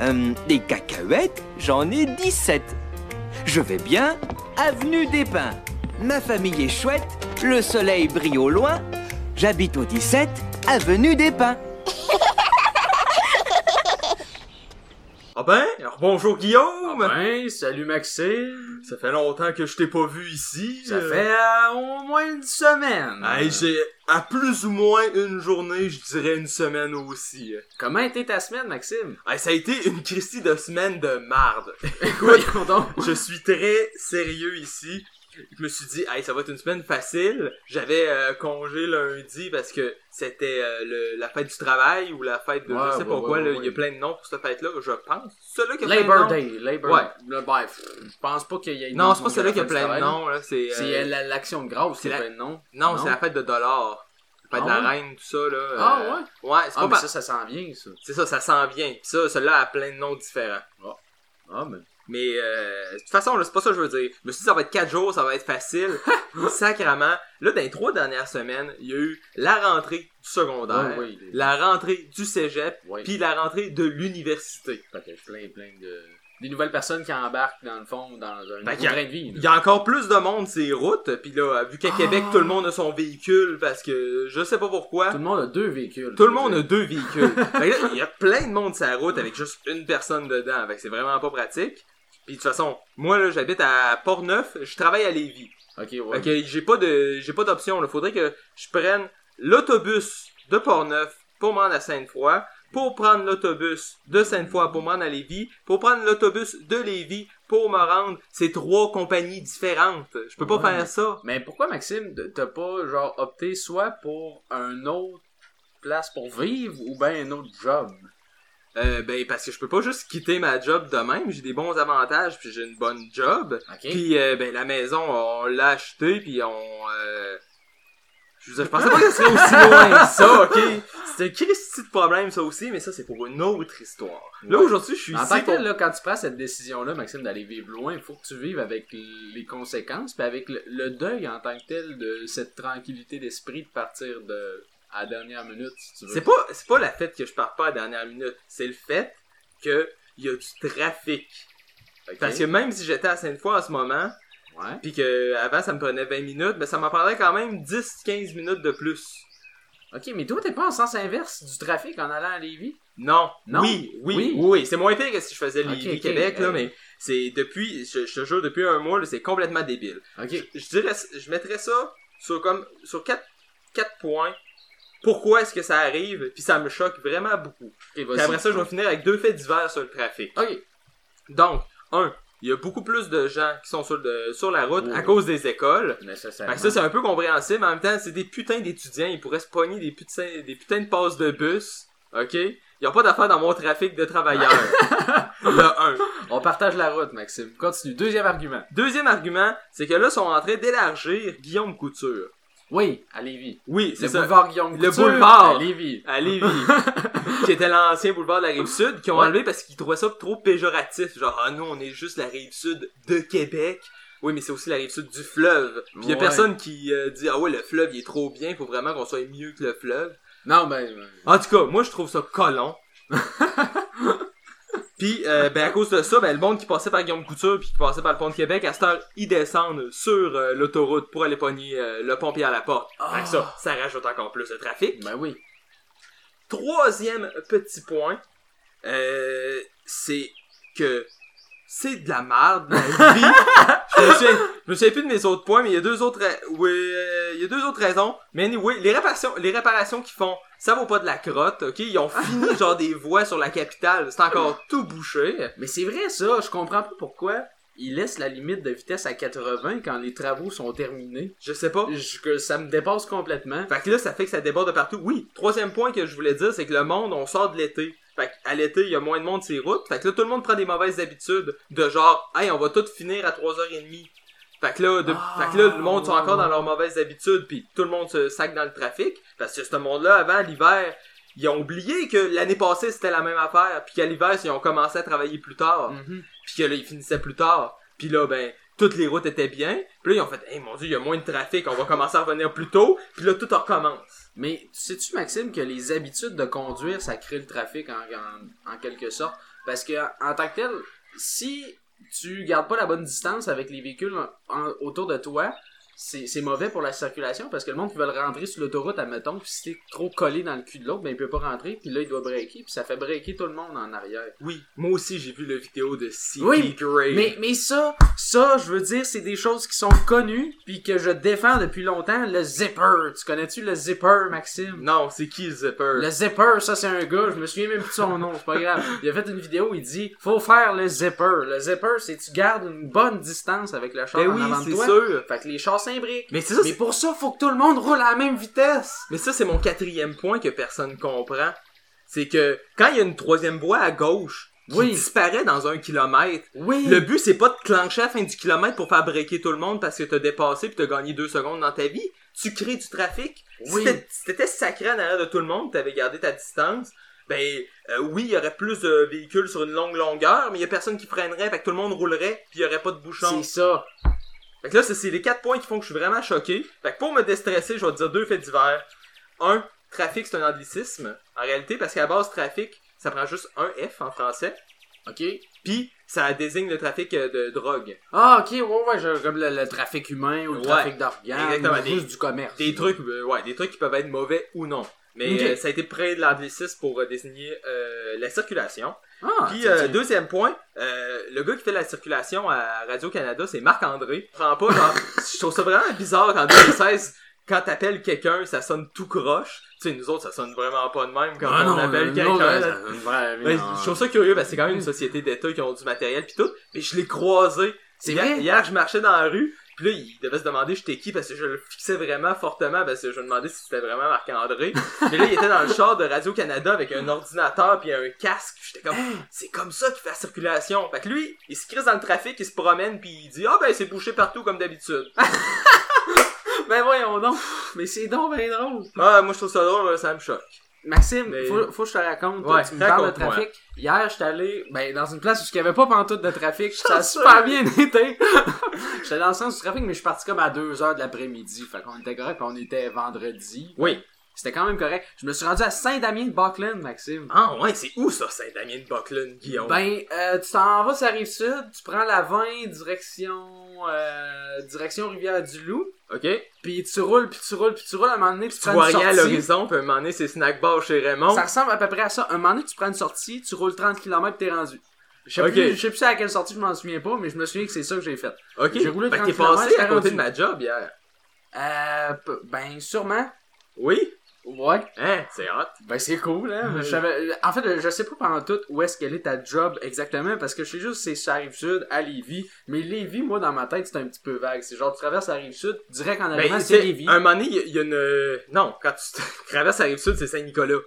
Euh, des cacahuètes, j'en ai 17. Je vais bien, avenue des Pins. Ma famille est chouette, le soleil brille au loin. J'habite au 17, avenue des Pins. Ben, alors bonjour Guillaume! Ah ben, salut Maxime. Ça fait longtemps que je t'ai pas vu ici. Ça euh. fait euh, au moins une semaine. Hey, j'ai à plus ou moins une journée, je dirais une semaine aussi. Comment était ta semaine, Maxime? Hey, ça a été une Christie de semaine de marde. Donc. je suis très sérieux ici. Je me suis dit, hey, ça va être une semaine facile. J'avais euh, congé lundi parce que c'était euh, le- la fête du travail ou la fête de Ouais, je sais ouais, pas ouais, quoi. là. Il y a plein de noms pour cette fête-là, je pense. Celui qui a plein de Labor. Day. Labor Ouais. Le, ben, je pense pas qu'il y ait Non, c'est pas celui qui a plein de noms. C'est, euh, euh, la- l'action de grâce, c'est la- plein de noms. Non, c'est la fête de dollars. La fête Ah de la ouais? reine, tout ça, là. Ah ouais? Ouais, c'est Ah, pas mais ça, ça sent bien, ça. C'est ça, ça s'en vient. Puis ça, celui-là a plein de noms différents. Ah, ben. Mais euh, de toute façon, c'est pas ça que je veux dire. Je me suis dit, ça va être 4 jours, ça va être facile. Sacrement. Là, dans les trois dernières semaines, il y a eu la rentrée du secondaire, Ouais, oui, la rentrée du cégep, Ouais. puis la rentrée de l'université. Que plein, plein de... Des nouvelles personnes qui embarquent, dans le fond, dans un a- train de vie. Il y a encore plus de monde sur les routes, puis là, vu qu'à Ah. Québec, tout le monde a son véhicule, parce que je sais pas pourquoi. Tout le monde a deux véhicules. Tout le monde a deux véhicules. Fait que là, il y a plein de monde sur la route avec juste une personne dedans. Fait que c'est vraiment pas pratique. Puis de toute façon, moi là, j'habite à Port-Neuf, je travaille à Lévis. Ok, ouais. Fait que j'ai pas de j'ai pas d'option. Il faudrait que je prenne l'autobus de Port-Neuf pour me rendre à Sainte-Foy, pour prendre l'autobus de Sainte-Foy pour me rendre à Lévis, pour prendre l'autobus de Lévis pour me rendre. C'est trois compagnies différentes. Je peux pas Ouais. faire ça. Mais pourquoi, Maxime, t'as pas, genre, opté soit pour un autre place pour vivre ou bien un autre job? Euh, ben parce que je peux pas juste quitter ma job de même. J'ai des bons avantages puis j'ai une bonne job. Puis euh, ben la maison on l'a acheté puis on. Euh... Je, veux dire, je pensais pas que ce serait aussi loin que ça, ok? C'était un de problème ça aussi, mais ça c'est pour une autre histoire. Là aujourd'hui je suis En ici tant que pour... tel, là, quand tu prends cette décision-là, Maxime, d'aller vivre loin, il faut que tu vives avec les conséquences, puis avec le, le deuil en tant que tel de cette tranquillité d'esprit de partir de à la dernière minute, si tu veux. C'est pas c'est pas la fait que je parte pas à la dernière minute, c'est le fait que il y a du trafic. Parce que même si j'étais à Sainte-Foy en ce moment, Ouais. puis que avant ça me prenait 20 minutes, ben ça m'en prendrait quand même 10-15 minutes de plus. Ok, mais toi, t'es pas en sens inverse du trafic en allant à Lévis? Non. Non? Oui, oui, Oui? C'est moins pire que si je faisais Ok, Lévis ok, Québec, là, mais c'est depuis, je, je te jure, depuis un mois, c'est complètement débile. Ok. Je dirais, je mettrais ça sur comme, sur quatre, quatre points. Pourquoi est-ce que ça arrive, puis ça me choque vraiment beaucoup. Puis vas-y. après ça, je vais finir avec deux faits divers sur le trafic. Ok. Donc, un, il y a beaucoup plus de gens qui sont sur, le- sur la route Oui, à oui. cause des écoles. Nécessairement. Fait que ça, c'est un peu compréhensible, mais en même temps, c'est des putains d'étudiants, ils pourraient se pogner des putains, des putains de passes de bus, ok? Ils ont pas d'affaires dans mon trafic de travailleurs. Le un. On partage la route, Maxime. Continue. Deuxième argument. Deuxième argument, c'est que là, ils sont en train d'élargir Guillaume Couture. Oui, à Lévis. Oui, Le c'est ça. boulevard Guillaume Le boulevard. À Lévis. À Lévis. qui était l'ancien boulevard de la Rive-Sud, qui ont Ouais. enlevé parce qu'ils trouvaient ça trop péjoratif. Genre, ah nous, on est juste la Rive-Sud de Québec. Oui, mais c'est aussi la Rive-Sud du fleuve. Puis il y a personne qui euh, dit, ah ouais, le fleuve, il est trop bien, il faut vraiment qu'on soit mieux que le fleuve. Non, ben... En tout cas, moi je trouve ça colon. puis euh, ben à cause de ça, ben le monde qui passait par Guillaume Couture puis qui passait par le pont de Québec, à cette heure, ils descendent sur euh, l'autoroute pour aller pogner euh, le pompier à la porte. Fait que ça, ça rajoute encore plus de trafic. Ben oui. Troisième petit point, euh, c'est que c'est de la merde la vie. je, me souviens, je me souviens plus de mes autres points, mais il y a deux autres, oui, il y a deux autres raisons. Mais anyway, les réparations, les réparations qu'ils font, ça vaut pas de la crotte, ok? Ils ont fini genre des voies sur la capitale, c'est encore tout bouché. Mais c'est vrai, ça. Je comprends pas pourquoi ils laissent la limite de vitesse à 80 quand les travaux sont terminés. Je sais pas. Je- que ça me dépasse complètement. Fait que là, ça fait que ça déborde de partout. Oui, troisième point que je voulais dire, c'est que le monde, on sort de l'été. Fait qu'à l'été, il y a moins de monde sur les routes. Fait que là, tout le monde prend des mauvaises habitudes de genre, hey, on va tout finir à 3h30. Fait que là, de- Ah, fait que là, le monde sont ouais, encore ouais. dans leurs mauvaises habitudes, puis tout le monde se sac dans le trafic. Parce que ce monde-là, avant l'hiver, ils ont oublié que l'année passée, c'était la même affaire. Puis qu'à l'hiver, ils ont commencé à travailler plus tard. Mhm. Puis que là, ils finissaient plus tard. Puis là, ben, toutes les routes étaient bien. Puis là, ils ont fait, hey, mon dieu, il y a moins de trafic, on va commencer à revenir plus tôt. Puis là, tout recommence. Mais sais-tu, Maxime, que les habitudes de conduire, ça crée le trafic en, en, en quelque sorte? Parce que en tant que tel, si tu gardes pas la bonne distance avec les véhicules en- en- autour de toi, c'est mauvais pour la circulation parce que le monde qui veut rentrer sur l'autoroute, admettons, puis si t'es trop collé dans le cul de l'autre, ben il peut pas rentrer, puis là il doit breaker, puis ça fait breaker tout le monde en arrière. Oui, moi aussi, j'ai vu la vidéo de C.P. Oui, Gray. Mais, mais ça, ça, je veux dire, c'est des choses qui sont connues, puis que je défends depuis longtemps. Le zipper, tu connais-tu le zipper, Maxime? Non, c'est qui le zipper? Le zipper, ça c'est un gars, je me souviens même plus de son nom, c'est pas grave. Il a fait une vidéo, il dit faut faire le zipper. Le zipper, c'est tu gardes une bonne distance avec le char Ben en oui, avant de c'est toi. sûr. Fait que les chars s'imbriquent. Mais c'est ça, Mais pour ça, faut que tout le monde roule à la même vitesse. mais ça, c'est mon quatrième point que personne comprend. C'est que quand il y a une troisième voie à gauche qui Oui. disparaît dans un kilomètre, Oui. le but c'est pas de clencher à la fin du kilomètre pour faire breaker tout le monde parce que t'as dépassé pis t'as gagné deux secondes dans ta vie. Tu crées du trafic. Oui. Si t'étais- sacré en arrière de tout le monde, t'avais gardé ta distance, ben euh, oui, il y aurait plus de véhicules sur une longue longueur, mais il y a personne qui freinerait, fait que tout le monde roulerait, puis il y aurait pas de bouchon. C'est ça. Fait que là, c'est- les quatre points qui font que je suis vraiment choqué. Fait que pour me déstresser, je vais te dire deux faits divers. Un, trafic, c'est un anglicisme. En réalité, parce qu'à base, trafic, ça prend juste un F en français. OK? Puis, ça désigne le trafic euh, de drogue. Ah, ok, ouais, ouais, je- comme le, le trafic humain ou le Ouais. trafic d'organes, Exactement, ou des- juste du commerce. Des trucs, euh, ouais, des trucs qui peuvent être mauvais ou non. Mais Ok. euh, ça a été près de l'anglicisme pour euh, désigner euh, la circulation. Ah, Puis, tiens, euh, tiens. deuxième point, euh, le gars qui fait la circulation à Radio-Canada, c'est Marc-André. Prends pas, genre, je trouve ça vraiment bizarre qu'en 2016, quand t'appelles quelqu'un, ça sonne tout croche. Sais, nous autres, ça sonne vraiment pas de même quand Ah on non, appelle quelqu'un. non. je trouve ça curieux parce que c'est quand même une société d'État qui ont du matériel pis tout. Mais je l'ai croisé. C'est hier, vrai? Hier, je marchais dans la rue. Puis là, il devait se demander j'étais qui parce que je le fixais vraiment fortement parce que je me demandais si c'était vraiment Marc-André. Mais là, il était dans le char de Radio-Canada avec un ordinateur puis un casque. J'étais comme, c'est comme ça qu'il fait la circulation. Fait que lui, il se crise dans le trafic, il se promène puis il dit, ah ben c'est bouché partout comme d'habitude. Ben voyons donc. Mais c'est donc bien drôle. Ah, moi je trouve ça drôle, ça me choque. Maxime, Mais- faut, faut que je te raconte. Ouais, tu me parles de trafic. Hier, j'étais allé ben, dans une place où il n'y avait pas pantoute de trafic. Ça a super bien été. j'étais dans le sens du trafic, mais je suis parti comme à 2 heures de l'après-midi. Fait qu'on était correct, on était vendredi. Oui. C'était quand même correct. Je me suis rendu à Saint-Damien de Buckland, Maxime. Ah ouais, c'est où ça, Saint-Damien de Buckland, Guillaume? Ben, euh, tu t'en vas sur la rive sud, tu prends la 20 direction euh, direction Rivière-du-Loup, ok. puis tu roules, puis tu roules, puis tu roules, à un moment donné, tu, Tu prends vois une rien à sortie. l'horizon, puis à un moment donné, c'est snack bar chez Raymond. Ça ressemble à peu près à ça. Un moment donné, tu prends une sortie, tu roules 30 km, t'es rendu. Je sais plus, je sais plus à quelle sortie, je m'en souviens pas, mais je me souviens que c'est ça que j'ai fait. Ok. J'ai roulé 30 t'es passé à côté rendu. de ma job hier. Euh, ben, sûrement. Oui? Ouais. Hein, c'est hot. Ben, c'est cool, hein. Savais- en fait, je sais pas pendant tout où est-ce qu'elle est ta job exactement, parce que je sais juste c'est sur la rive sud, à Lévis. Mais Lévis, moi, dans ma tête, c'est un petit peu vague. C'est genre, tu traverses la rive sud, direct en arrivant, Ben, c'est c'est, Lévis. un moment donné, il y, a- il y a une... Non, quand tu traverses la Rive-Sud, c'est Saint-Nicolas.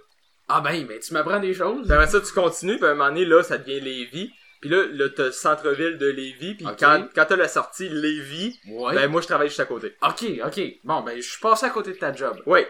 Ah ben, ben, tu m'apprends des choses. Après ça, tu continues, puis à un moment donné, là, ça devient Lévis. Puis là, là t'as le centre-ville de Lévis, puis quand, quand t'as la sortie Lévis, Ouais. ben moi, je travaille juste à côté. Ok, ok. Bon, ben, je suis passé à côté de ta job. Oui.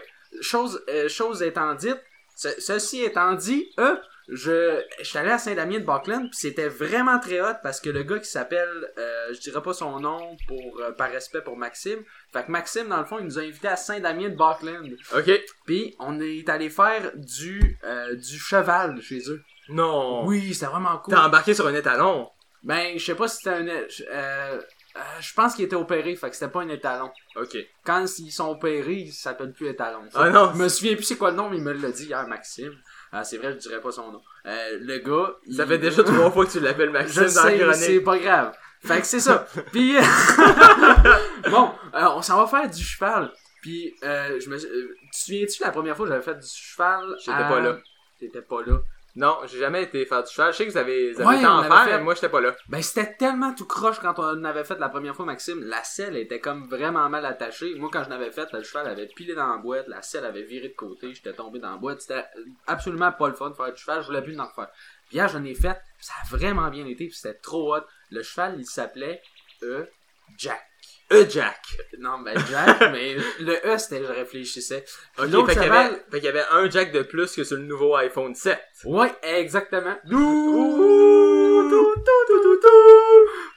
Chose, euh, chose étant dite, ce- ceci étant dit, eux, je, je suis allé à Saint-Damien de Buckland, puis c'était vraiment très hot parce que le gars qui s'appelle, euh, je dirais pas son nom pour euh, par respect pour Maxime, fait que Maxime dans le fond il nous a invités à Saint-Damien de Buckland, Ok. puis on est allé faire du euh, du cheval chez eux. Non. Oui, c'était vraiment cool. T'as embarqué sur un étalon. Ben je sais pas si c'était un, euh, euh, je pense qu'il était opéré, fait que c'était pas un étalon. Ok. Quand ils sont opérés, ça s'appelle plus étalon. Ah non. Je me souviens plus c'est quoi le nom, mais il me l'a dit hier, Maxime. Ah, c'est vrai, je dirais pas son nom. Euh, le gars. Ça il- fait déjà trois fois que tu l'appelles Je Maxime dans sais, la c'est pas grave. Fait que c'est ça. Puis bon, euh, on s'en va faire du cheval. Puis euh, je me, tu te souviens-tu la première fois que j'avais fait du cheval J'étais à- pas là. T'étais pas là. Non, j'ai jamais été faire du cheval. Je sais que vous avez, vous avez Ouais, été on en avait faire, fait. mais moi, j'étais pas là. Ben c'était tellement tout croche quand on avait fait la première fois Maxime. La selle était comme vraiment mal attachée. Moi quand je l'avais fait, le cheval avait pilé dans la boîte, la selle avait viré de côté, j'étais tombé dans la boîte. C'était absolument pas le fun de faire du cheval, je voulais plus en refaire. Puis hier j'en ai fait, ça a vraiment bien été, puis c'était trop hot. Le cheval il s'appelait E Jack. Euh, Jack. Non ben Jack, mais le E c'était je réfléchissais. Puis Ok, l'autre fait qu'il y, cheval- avait, fait qu'il y avait un Jack de plus que sur le nouveau iPhone 7. Ouais, exactement. Ouh, tout, tout, tout, tout.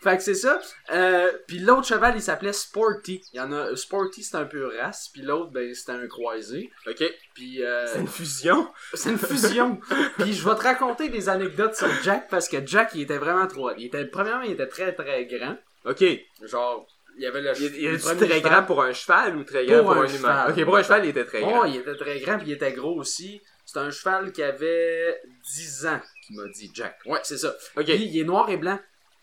Fait que c'est ça. Euh, puis l'autre cheval, il s'appelait Sporty. Il y en a Sporty, c'est un peu race, puis l'autre, ben c'était un croisé. Ok. Puis euh, C'est une fusion. c'est une fusion. puis je vais te raconter des anecdotes sur Jack parce que Jack, il était vraiment trop. Il était premièrement, il était très très grand. Ok. Genre, il y avait le. il premier très grand pour un cheval ou très grand Pour pour, un un, humain? cheval. Ok, pour un cheval, il était très Oh, grand. il était très grand puis il était gros aussi. C'est un cheval qui avait 10 ans, qui m'a dit Jack. Ouais, c'est ça. Ok. Puis il est noir et blanc,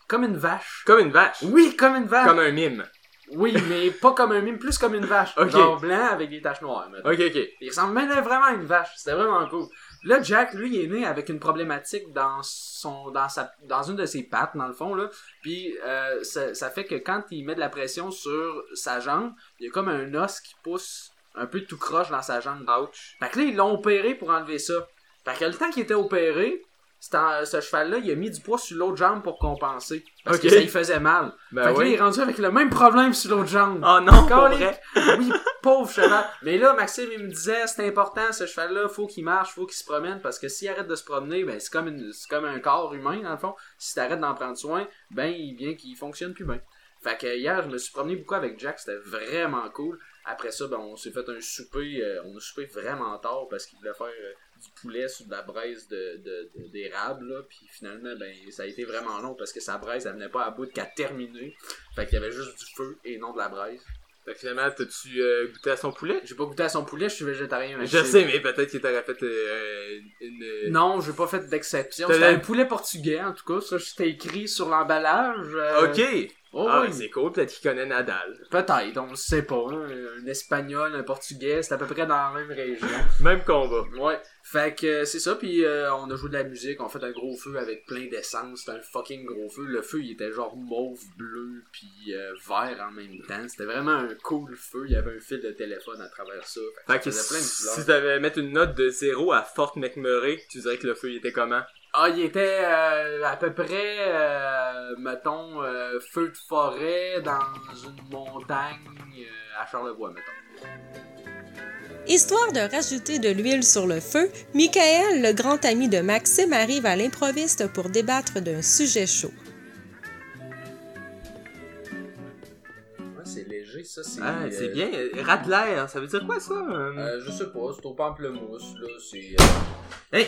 comme une vache. Comme une vache. Oui, comme une vache. Comme un mime. Oui, mais pas comme un mime, plus comme une vache. Ok. Genre blanc avec des taches noires. Ok, ok. Il ressemble même vraiment à une vache. C'était vraiment cool. Là, Jack, lui, il est né avec une problématique dans son, dans sa, dans une de ses pattes, dans le fond, là. Puis, euh, ça, ça fait que quand il met de la pression sur sa jambe, il y a comme un os qui pousse un peu tout croche dans sa jambe. Ouch. Fait que là, ils l'ont opéré pour enlever ça. Fait que le temps qu'il était opéré, ce cheval-là, il a mis du poids sur l'autre jambe pour compenser. Parce Ok. que ça lui faisait mal. Ben fait que là, il est rendu avec le même problème sur l'autre jambe. Oh non, pour vrai. Oui, pauvre cheval. Mais là, Maxime, il me disait, c'est important, ce cheval-là, faut qu'il marche, faut qu'il se promène, parce que s'il arrête de se promener, ben, c'est comme, une, comme un corps humain, dans le fond. Si t'arrêtes d'en prendre soin, ben, il vient qu'il fonctionne plus bien. Fait que hier, je me suis promené beaucoup avec Jack, c'était vraiment cool. Après ça, ben, on s'est fait un souper, euh, on a soupé vraiment tard parce qu'il voulait faire euh, du poulet sur de la braise de, de, de- d'érable, là. Puis finalement, ben, ça a été vraiment long parce que sa braise, elle venait pas à bout qu'à terminer. Fait qu'il y avait juste du feu et non de la braise. Fait que finalement, t'as-tu euh, goûté à son poulet? J'ai pas goûté à son poulet, je suis végétarien. Je sais, mais peut-être qu'il t'aurait fait euh, une... Non, j'ai pas fait d'exception. C'était un poulet portugais, en tout cas. Ça, c'était écrit sur l'emballage. euh, Ok! Oh ah, oui. c'est cool, peut-être qu'il connaît Nadal. Peut-être, on le sait pas. hein. Un espagnol, un portugais, c'est à peu près dans la même région. Même combat. Ouais. Fait que euh, c'est ça, puis euh, on a joué de la musique, on a fait un gros feu avec plein d'essence, c'était un fucking gros feu. Le feu, il était genre mauve, bleu, puis euh, vert en même temps. C'était vraiment un cool feu, il y avait un fil de téléphone à travers ça. Fait Fait que que plein de si couleurs. tu devais mettre une note de 0 à Fort McMurray, tu dirais que le feu il était comment? Ah, il était euh, à peu près, euh, mettons, euh, feu de forêt dans une montagne euh, à Charlevoix, mettons. Histoire de rajouter de l'huile sur le feu, Michael, le grand ami de Maxime, arrive à l'improviste pour débattre d'un sujet chaud. Ouais, c'est léger, ça, c'est... Ah, euh, c'est bien. Radler, hein, ça veut dire quoi ça? je sais pas, c'est au pamplemousse, là, c'est... euh, Hey!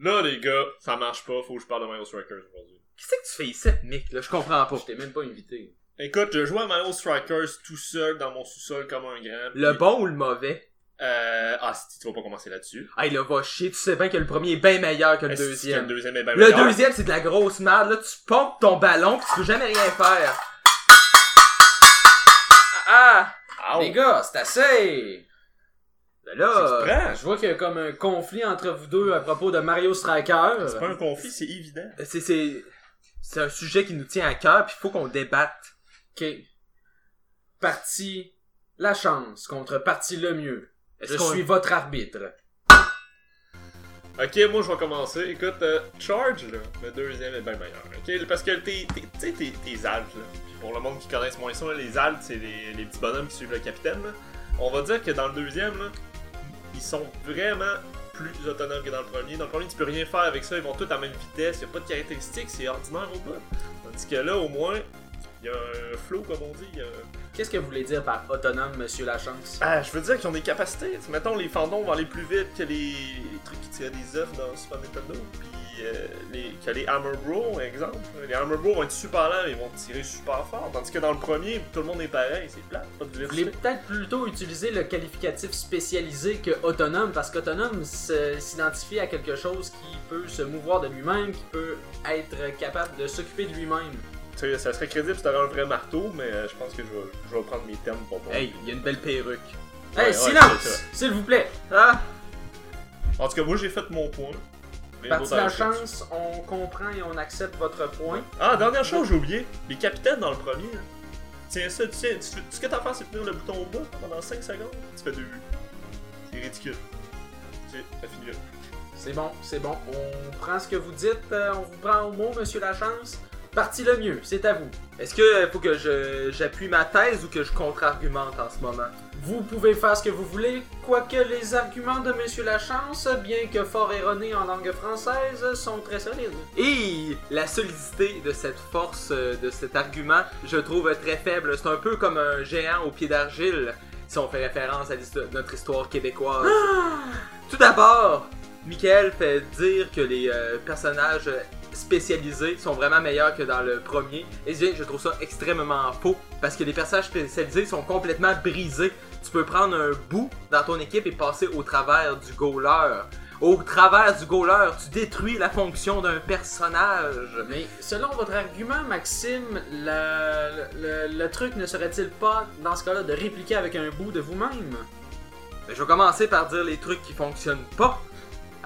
Là, les gars, ça marche pas, faut que je parle de Mario Strikers aujourd'hui. Qu'est-ce que tu fais ici, Mick? Là, je comprends pas. Je t'ai même pas invité. Écoute, je jouais à Mario Strikers tout seul dans mon sous-sol comme un grand. Le puis- bon ou le mauvais? Euh, ah, si tu vas pas commencer là-dessus. Hey, là, va chier. Tu sais bien que le premier est bien meilleur que le Est-ce que deuxième. Le deuxième est bien Le meilleur? deuxième, c'est de la grosse merde. Là, tu pompes ton ballon pis tu peux jamais rien faire. Ah! Ah, Les gars, c'est assez! Ben là... Je vois qu'il y a comme un conflit entre vous deux à propos de Mario Striker. C'est pas un conflit, c'est évident. C'est, c'est, c'est un sujet qui nous tient à cœur pis il faut qu'on débatte. Ok. Parti la chance contre parti le mieux. Est-ce Je qu'on- suis votre arbitre? Ok, moi je vais commencer. Écoute, euh, Charge, là, le deuxième est bien meilleur. Ok, parce que t'es, t'es- tu sais, t'es, t'es altes, là. Puis pour le monde qui connaisse moins ça, les altes, c'est les, les petits bonhommes qui suivent le capitaine, là. On va dire que dans le deuxième, là, ils sont vraiment plus autonomes que dans le premier. Dans le premier, tu peux rien faire avec ça, ils vont tous à la même vitesse, y a pas de caractéristiques, c'est ordinaire au bout. Tandis que là, au moins, il y a un flow, comme on dit. a- Qu'est-ce que vous voulez dire par autonome, monsieur Lachance? Ah, je veux dire qu'ils ont des capacités. Mettons, les fandons vont aller plus vite que les, les trucs qui tiraient des œufs dans Super Nintendo. Puis euh, les, que les Hammer Bros, exemple. Les Hammer Bros vont être super lents, mais ils vont tirer super fort. Tandis que dans le premier, tout le monde est pareil, c'est plat. Pas de Vous voulez diversité. peut-être plutôt utiliser le qualificatif spécialisé que autonome, parce qu'autonome s'identifie à quelque chose qui peut se mouvoir de lui-même, qui peut être capable de s'occuper de lui-même. Tu sais, ça serait crédible si t'avais un vrai marteau, mais euh, je pense que je vais, je vais prendre mes termes pour moi. Hey, il y a une belle perruque. Hey, ouais, silence! S'il vous plaît! Ah! En tout cas, moi j'ai fait mon point. Parti la chance, on comprend et on accepte votre point. Ah, dernière chose, j'ai oublié. Les capitaines dans le premier. Tiens ça, tu sais, tu- ce que t'as à faire, c'est tenir le bouton au bas pendant 5 secondes. Tu fais deux vues. C'est ridicule. C'est, finit là. C'est bon, c'est bon. On prend ce que vous dites, euh, on vous prend au mot, monsieur Lachance. Parti le mieux, c'est à vous. Est-ce que faut que je j'appuie ma thèse ou que je contre-argumente en ce moment? Vous pouvez faire ce que vous voulez, quoique les arguments de Monsieur Lachance, bien que fort erronés en langue française, sont très solides. Et la solidité de cette force, de cet argument, je trouve très faible. C'est un peu comme un géant au pied d'argile, si on fait référence à notre histoire québécoise. Tout d'abord, Michael fait dire que les euh, personnages spécialisés sont vraiment meilleurs que dans le premier. Et je trouve ça extrêmement faux, parce que les personnages spécialisés sont complètement brisés. Tu peux prendre un bout dans ton équipe et passer au travers du goaler. Au travers du goaler, tu détruis la fonction d'un personnage. Mais selon votre argument, Maxime, la- le, le truc ne serait-il pas, dans ce cas-là, de répliquer avec un bout de vous-même? Ben, je vais commencer par dire les trucs qui fonctionnent pas.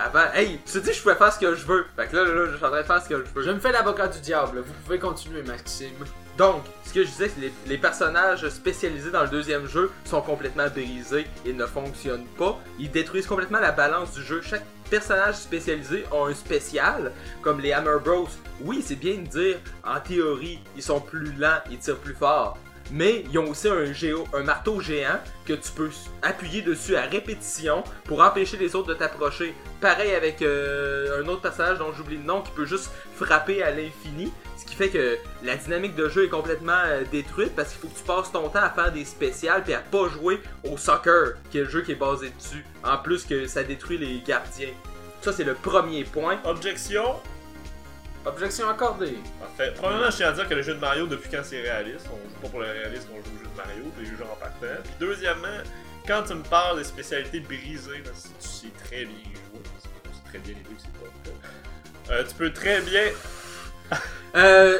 Avant, hey, tu te dis que je pouvais faire ce que je veux. Fait que là, là, là, je suis en train de faire ce que je veux. Je me fais l'avocat du diable, vous pouvez continuer, Maxime. Donc, ce que je disais, c'est que les, les personnages spécialisés dans le deuxième jeu sont complètement brisés. Ils ne fonctionnent pas. Ils détruisent complètement la balance du jeu. Chaque personnage spécialisé a un spécial, comme les Hammer Bros. Oui, c'est bien de dire, en théorie, ils sont plus lents, ils tirent plus fort. Mais ils ont aussi un, géo, un marteau géant que tu peux appuyer dessus à répétition pour empêcher les autres de t'approcher. Pareil avec euh, un autre personnage dont j'oublie le nom qui peut juste frapper à l'infini. Ce qui fait que la dynamique de jeu est complètement euh, détruite parce qu'il faut que tu passes ton temps à faire des spéciales puis à pas jouer au soccer, qui est le jeu qui est basé dessus. En plus que ça détruit les gardiens. Ça, c'est le premier point. Objection. Objection accordée. Parfait. Premièrement, je tiens à dire que le jeu de Mario, depuis quand c'est réaliste, on joue pas pour le réalisme, on joue au jeu de Mario, des jeux en partant. Puis deuxièmement, quand tu me parles des spécialités brisées, parce que tu sais très bien jouer, c'est très bien les deux, c'est pas le cas. Euh, tu peux très bien. Euh,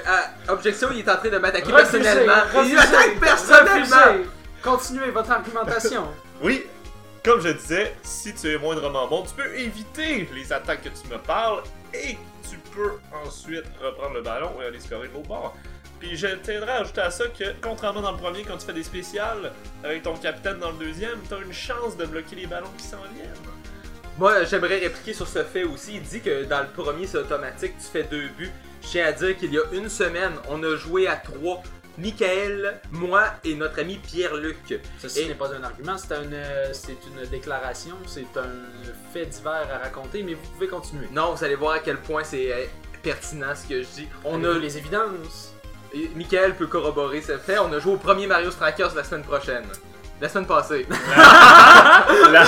objection, il est en train de m'attaquer Refusez, personnellement. il refusez, m'attaque personnellement! refusez. Continuez votre argumentation. Oui, comme je disais, si tu es moindrement bon, tu peux éviter les attaques que tu me parles et ensuite reprendre le ballon et aller scorer de l'autre bord. Puis je tiendrai à ajouter à ça que, contrairement dans le premier, quand tu fais des spéciales avec ton capitaine dans le deuxième, t'as une chance de bloquer les ballons qui s'en viennent. Moi, j'aimerais répliquer sur ce fait aussi. Il dit que dans le premier, c'est automatique, tu fais deux buts. Je à dire qu'il y a une semaine, on a joué à trois. Michael, moi et notre ami Pierre-Luc. Ceci Et- n'est pas un argument, c'est une, euh, c'est une déclaration, c'est un fait divers à raconter, mais vous pouvez continuer. Non, vous allez voir à quel point c'est euh, pertinent ce que je dis. On a les évidences? Et Michael peut corroborer ce fait. On a joué au premier Mario Strikers la semaine prochaine. La semaine passée. la,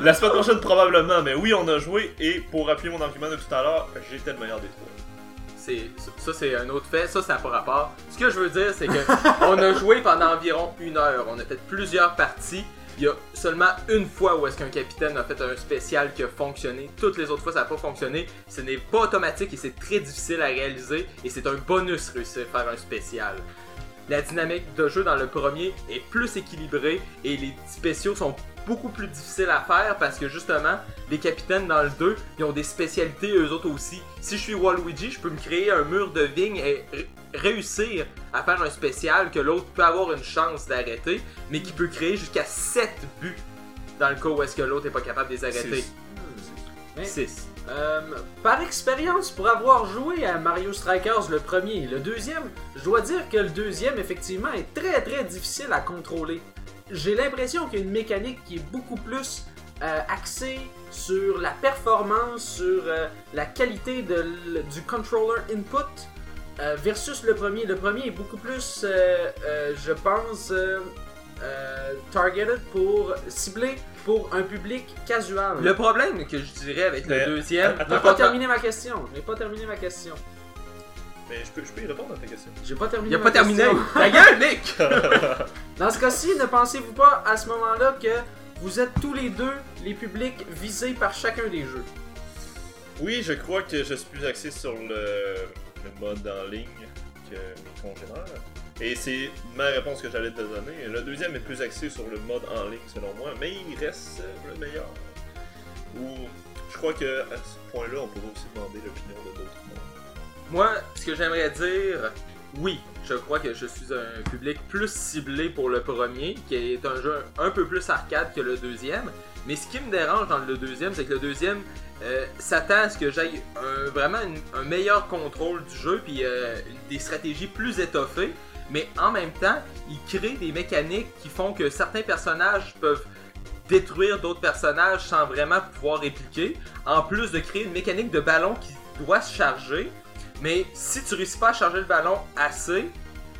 la semaine prochaine, probablement, mais oui, on a joué et pour appuyer mon argument de tout à l'heure, j'étais le meilleur des trois. Ça, c'est un autre fait. Ça, ça n'a pas rapport. Ce que je veux dire, c'est que on a joué pendant environ une heure. On a fait plusieurs parties. Il y a seulement une fois où est-ce qu'un capitaine a fait un spécial qui a fonctionné. Toutes les autres fois, ça n'a pas fonctionné. Ce n'est pas automatique et c'est très difficile à réaliser. Et c'est un bonus réussir à faire un spécial. La dynamique de jeu dans le premier est plus équilibrée et les spéciaux sont beaucoup plus difficiles à faire parce que justement, les capitaines dans le 2, ils ont des spécialités eux autres aussi. Si je suis Waluigi, je peux me créer un mur de vigne et réussir à faire un spécial que l'autre peut avoir une chance d'arrêter, mais qui peut créer jusqu'à 7 buts dans le cas où est-ce que l'autre n'est pas capable de les arrêter. Six. Mais- 6. Euh, par expérience, pour avoir joué à Mario Strikers le premier et le deuxième, je dois dire que le deuxième, effectivement, est très très difficile à contrôler. J'ai l'impression qu'il y a une mécanique qui est beaucoup plus euh, axée sur la performance, sur euh, la qualité de du controller input euh, versus le premier. Le premier est beaucoup plus, euh, euh, je pense, euh, euh, targeted pour cibler pour un public casual. Le problème que je dirais avec Mais- le deuxième, attends, Je n'ai pas terminé ma question. Je n'ai pas terminé ma question. Mais je peux, je peux y répondre à ta question. J'ai pas terminé il a ma pas terminé. question. Ta gueule, Nick! Dans ce cas-ci, ne pensez-vous pas à ce moment-là que vous êtes tous les deux les publics visés par chacun des jeux? Oui, je crois que je suis plus axé sur le, le mode en ligne que mes congénères. Et c'est ma réponse que j'allais te donner. Le deuxième est plus axé sur le mode en ligne selon moi, mais il reste le meilleur. Ou je crois que à ce point-là, on pourrait aussi demander l'opinion de d'autres mondes. Moi, ce que j'aimerais dire, oui, je crois que je suis un public plus ciblé pour le premier, qui est un jeu un peu plus arcade que le deuxième. Mais ce qui me dérange dans le deuxième, c'est que le deuxième euh, s'attend à ce que j'aille vraiment un meilleur contrôle du jeu puis euh, des stratégies plus étoffées. Mais en même temps, il crée des mécaniques qui font que certains personnages peuvent détruire d'autres personnages sans vraiment pouvoir répliquer. En plus de créer une mécanique de ballon qui doit se charger. Mais si tu réussis pas à charger le ballon assez,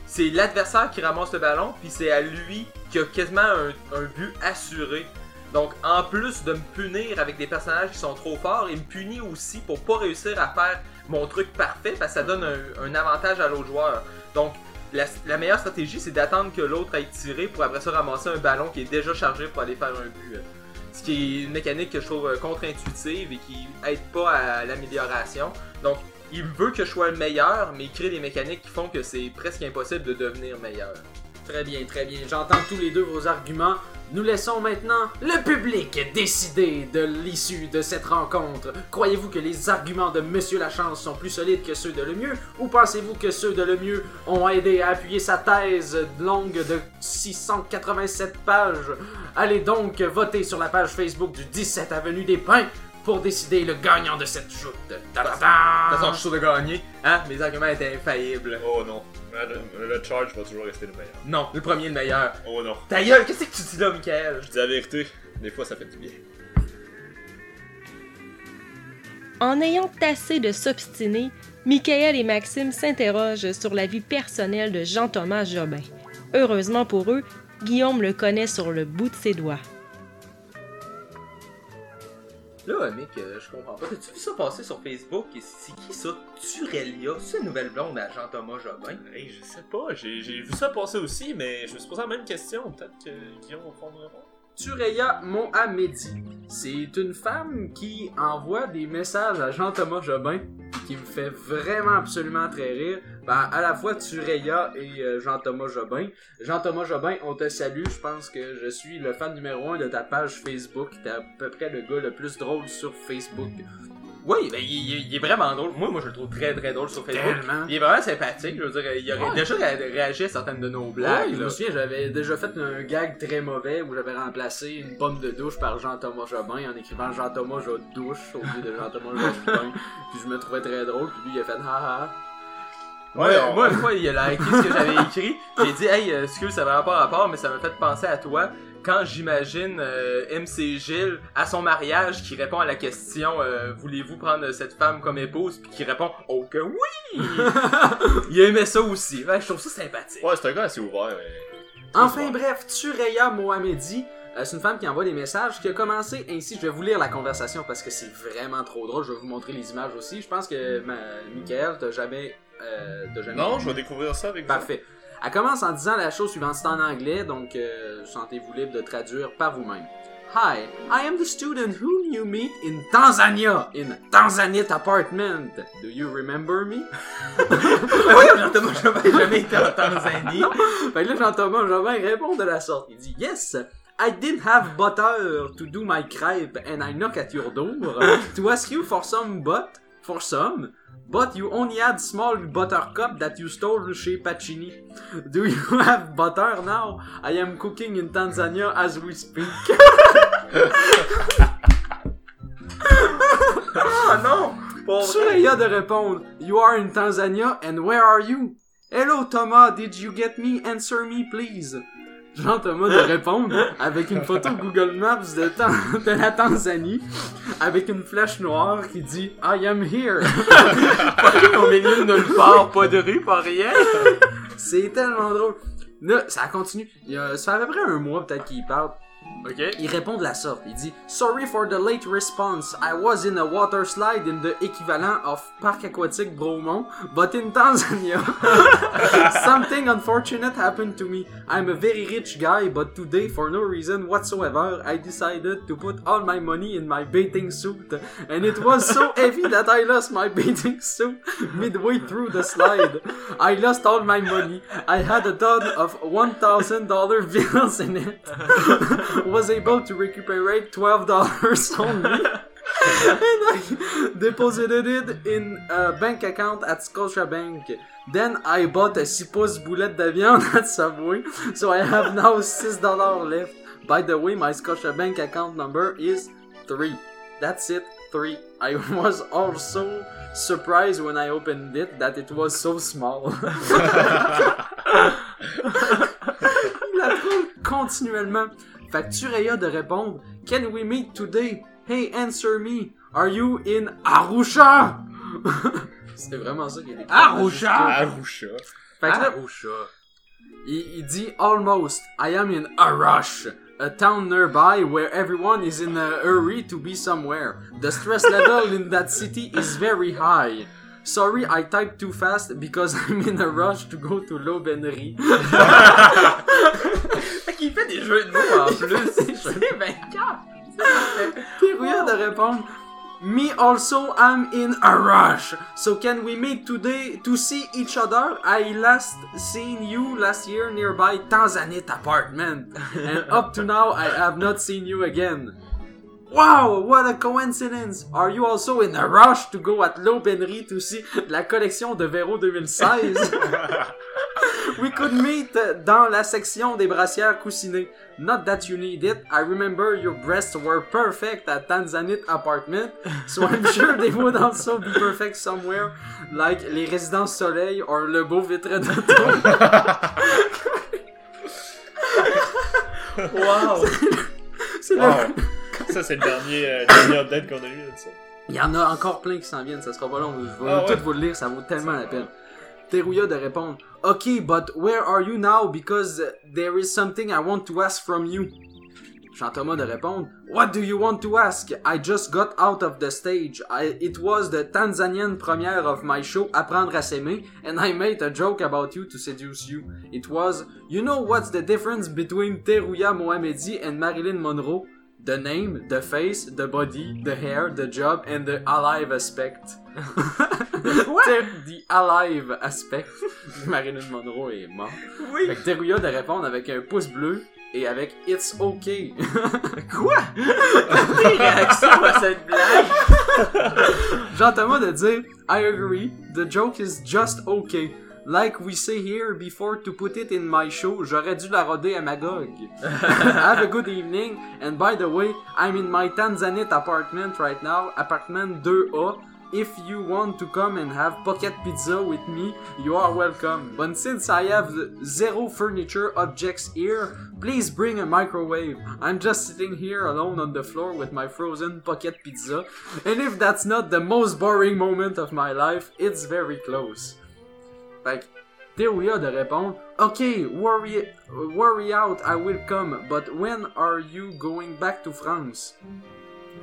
c'est l'adversaire qui ramasse le ballon, puis c'est à lui qui a quasiment un, but assuré. Donc, en plus de me punir avec des personnages qui sont trop forts, il me punit aussi pour pas réussir à faire mon truc parfait, parce que ça donne un, avantage à l'autre joueur. Donc, la, la meilleure stratégie, c'est d'attendre que l'autre aille tirer pour après ça ramasser un ballon qui est déjà chargé pour aller faire un but. Ce qui est une mécanique que je trouve contre-intuitive et qui aide pas à l'amélioration. Donc, il veut que je sois le meilleur, mais il crée des mécaniques qui font que c'est presque impossible de devenir meilleur. Très bien, très bien. J'entends tous les deux vos arguments. Nous laissons maintenant le public décider de l'issue de cette rencontre. Croyez-vous que les arguments de Monsieur Lachance sont plus solides que ceux de Lemieux ou pensez-vous que ceux de Lemieux ont aidé à appuyer sa thèse longue de 687 pages? Allez donc voter sur la page Facebook du 17 Avenue des Pins pour décider le gagnant de cette joute. De toute façon, je suis sûr de gagner. Hein? Mes arguments étaient infaillibles. Oh non. Le, le charge va toujours rester le meilleur. Non, le premier le meilleur. Oh non. Ta gueule, qu'est-ce que tu dis là, Michael? Je dis la vérité, des fois ça fait du bien. En ayant tassé de s'obstiner, Michael et Maxime s'interrogent sur la vie personnelle de Jean-Thomas Jobin. Heureusement pour eux, Guillaume le connaît sur le bout de ses doigts. Là, mec, euh, je comprends pas. T'as-tu vu ça passer sur Facebook? Et C'est qui ça? Turelia? C'est la nouvelle blonde à Jean-Thomas Jobin? Hey, je sais pas, j'ai vu ça passer aussi, mais je me suis posé la même question. Peut-être que Guillaume va prendre. Tureya Mohamedi. C'est une femme qui envoie des messages à Jean-Thomas Jobin qui me fait vraiment absolument très rire. Ben, à la fois Tureya et euh, Jean-Thomas Jobin. Jean-Thomas Jobin, on te salue. Je pense que je suis le fan numéro un de ta page Facebook. T'es à peu près le gars le plus drôle sur Facebook. Oui, ben, il, il- il est vraiment drôle. Moi, moi, je le trouve très très drôle sur Facebook. Tellement. Il est vraiment sympathique. Je veux dire, il aurait Ouais. déjà ré- réagi à certaines de nos blagues. Ouais, je là. me souviens, j'avais déjà fait un gag très mauvais où j'avais remplacé une pomme de douche par Jean-Thomas Jobin en écrivant Jean-Thomas Je douche au lieu de Jean-Thomas Jobin. puis je me trouvais très drôle, puis lui il a fait haha. Moi, Ouais, on- moi, une fois, il a liké ce que j'avais écrit. J'ai dit, hey, euh, excuse, ça va pas rapport, mais ça m'a fait penser à toi. Quand j'imagine euh, MC Gilles à son mariage qui répond à la question euh, Voulez-vous prendre cette femme comme épouse? Puis qui répond Oh que oui Il aimait ça aussi. Ouais, je trouve ça sympathique. Ouais, c'est un gars assez ouvert, mais. Enfin bref, Tureya Mohamedi, euh, c'est une femme qui envoie des messages qui a commencé ainsi. Je vais vous lire la conversation parce que c'est vraiment trop drôle. Je vais vous montrer les images aussi. Je pense que ma... Michael, t'as jamais, euh, t'as jamais. Non, je vais découvrir ça avec vous. Parfait. Elle commence en disant la chose suivante, c'est en anglais, donc euh, sentez-vous libre de traduire par vous-même. Hi, I am the student whom you meet in Tanzania, in Tanzanite apartment. Do you remember me? oui, Jean-Thomas Jobin n'a jamais été en Tanzanie. Fait que là, Jean-Thomas Jobin répond de la sorte. Il dit Yes, I didn't have butter to do my crepe and I knock at your door to ask you for some but, for some, but you only had small buttercup that you stole chez Pacini. Do you have butter now? I am cooking in Tanzania as we speak. Ah non Pour. Surya de répondre You are in Tanzania and where are you? Hello Thomas, did you get me? Answer me please. Jean-Thomas de répondre avec une photo Google Maps de, de la Tanzanie avec une flèche noire qui dit I am here. Milieu de nulle part, pas de rue, pas rien. C'est tellement drôle. Là, ça continue. Ça fait à peu près un mois peut-être qu'il parle. Ok. Il répond de la sorte. Il dit Sorry for the late response. I was in a water slide in the equivalent of Parc Aquatique Bromont, but in Tanzania. Something unfortunate happened to me. I'm a very rich guy, but today, for no reason whatsoever, I decided to put all my money in my bathing suit. And it was so heavy that I lost my bathing suit midway through the slide. I lost all my money. I had a ton of $1,000 bills in it. was able to recuperate twelve dollars only. and I deposited it in a bank account at Scotiabank. Then I bought a 6 pouces boulette de viande at Subway, so I have now six dollars left. By the way, my Scotiabank account number is three. That's it. 3. I was also surprised when I opened it that it was so small. Il la trouve continuellement. Fait que de répondre Can we meet today? Hey, answer me. Are you in Arusha? C'était vraiment ça qui était écrit. Arusha! Arusha. Fait que là, il, il dit almost. I am in a rush. A town nearby where everyone is in a hurry to be somewhere. The stress level in that city is very high. Sorry, I typed too fast because I'm in a rush to go to l'aubainerie. Des jeux de mots en plus. C'est 24. Pirouillard de répondre. Me also am in a rush. So can we meet today to see each other? I last seen you last year nearby Tanzanite apartment. And up to now I have not seen you again. Wow, what a coincidence! Are you also in a rush to go at l'aubainerie to see la collection de Véro 2016? We could meet dans la section des brassières coussinées. Not that you need it. I remember your breasts were perfect at Tanzanite apartment, so I'm sure they would also be perfect somewhere, like les résidences soleil or le beau vitre d'auto. Wow! C'est le- Wow. Ça, c'est le dernier, euh, dernier update qu'on a eu de ça. Il y en a encore plein qui s'en viennent, ça sera pas long. Je vais Ah ouais. tout vous le lire, ça vaut tellement la peine. Teruya de répondre Ok, but where are you now? Because there is something I want to ask from you. Jean-Thomas de répondre What do you want to ask? I just got out of the stage. I, it was the Tanzanian premiere of my show Apprendre à s'aimer, and I made a joke about you to seduce you. It was, You know what's the difference between Teruya Mohamedi and Marilyn Monroe? The name, the face, the body, the hair, the job, and the alive aspect. Ter- the alive aspect. Marilyn Monroe est mort. Oui! Fait que Teruya de répondre avec un pouce bleu et avec It's okay. Quoi? Tes réactions à cette blague? Jean-Thomas de dire I agree, the joke is just okay. Like we say here before to put it in my show, j'aurais dû la roder à Magog. Have a good evening, and by the way, I'm in my Tanzanite apartment right now, apartment 2A. If you want to come and have pocket pizza with me, you are welcome. But since I have zero furniture objects here, please bring a microwave. I'm just sitting here alone on the floor with my frozen pocket pizza. And if that's not the most boring moment of my life, it's very close. Fait que Teruya de répondre Ok, worry, worry out, I will come, but when are you going back to France?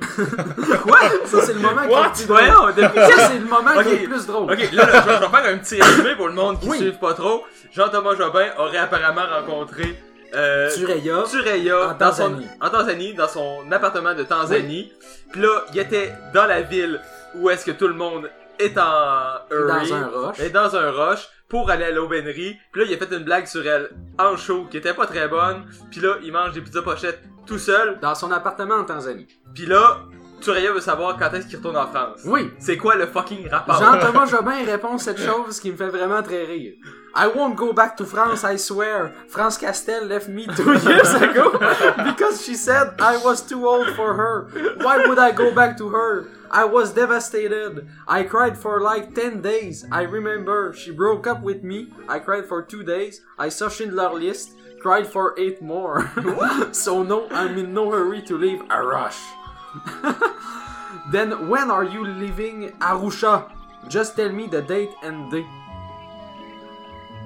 Quoi? Ça, c'est le moment qui est le plus drôle. Ça, c'est le moment qui est le plus drôle. Ok, là, là, je, vais, je vais faire un petit résumé pour le monde qui Oui. suive pas trop. Jean-Thomas Jobin aurait apparemment rencontré euh, Tureya. Tureya En dans son, Tanzanie. en Tanzanie, dans son appartement de Tanzanie. Puis là, il était dans la ville où est-ce que tout le monde est en hurry, Dans un rush. est dans un rush pour aller à l'aubainerie. Puis là, il a fait une blague sur elle en show qui était pas très bonne. Puis là, il mange des pizzas pochettes tout seul. Dans son appartement en Tanzanie. Puis là, Tureya veut savoir quand est-ce qu'il retourne en France. Oui. C'est quoi le fucking rapport? Jean-Thomas Jobin répond cette chose qui me fait vraiment très rire. I won't go back to France, I swear. France Castel left me two years ago because she said I was too old for her. Why would I go back to her? I was devastated. I cried for like 10 days. I remember she broke up with me. I cried for 2 days. I saw Schindler List. Cried for 8 more. so no, I'm in no hurry to leave a rush. Then when are you leaving Arusha? Just tell me the date and day.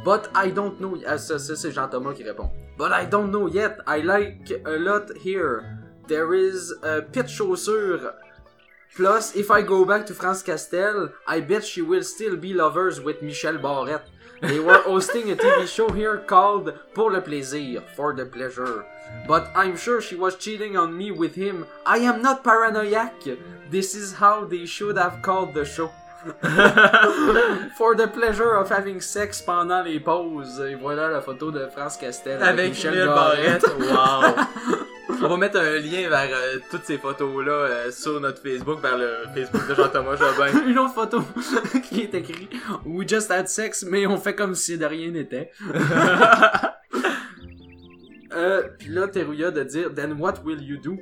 But I don't know. Ah, ça, ça, c'est Jean-Thomas qui répond. But I don't know yet. I like a lot here. There is a pit chaussure. Plus, if I go back to France Castel, I bet she will still be lovers with Michel Barrette. They were hosting a TV show here called Pour le plaisir, for the pleasure. But I'm sure she was cheating on me with him. I am not paranoiac. This is how they should have called the show. For the pleasure of having sex pendant les pauses. Et voilà la photo de France Castel avec, Avec Michel Barrette. Wow. On va mettre un lien vers euh, toutes ces photos-là euh, sur notre Facebook, vers le Facebook de Jean-Thomas Jobin. Une autre photo qui est écrit We just had sex, mais on fait comme si de rien n'était. Euh, puis là, Teruya de dire, then what will you do?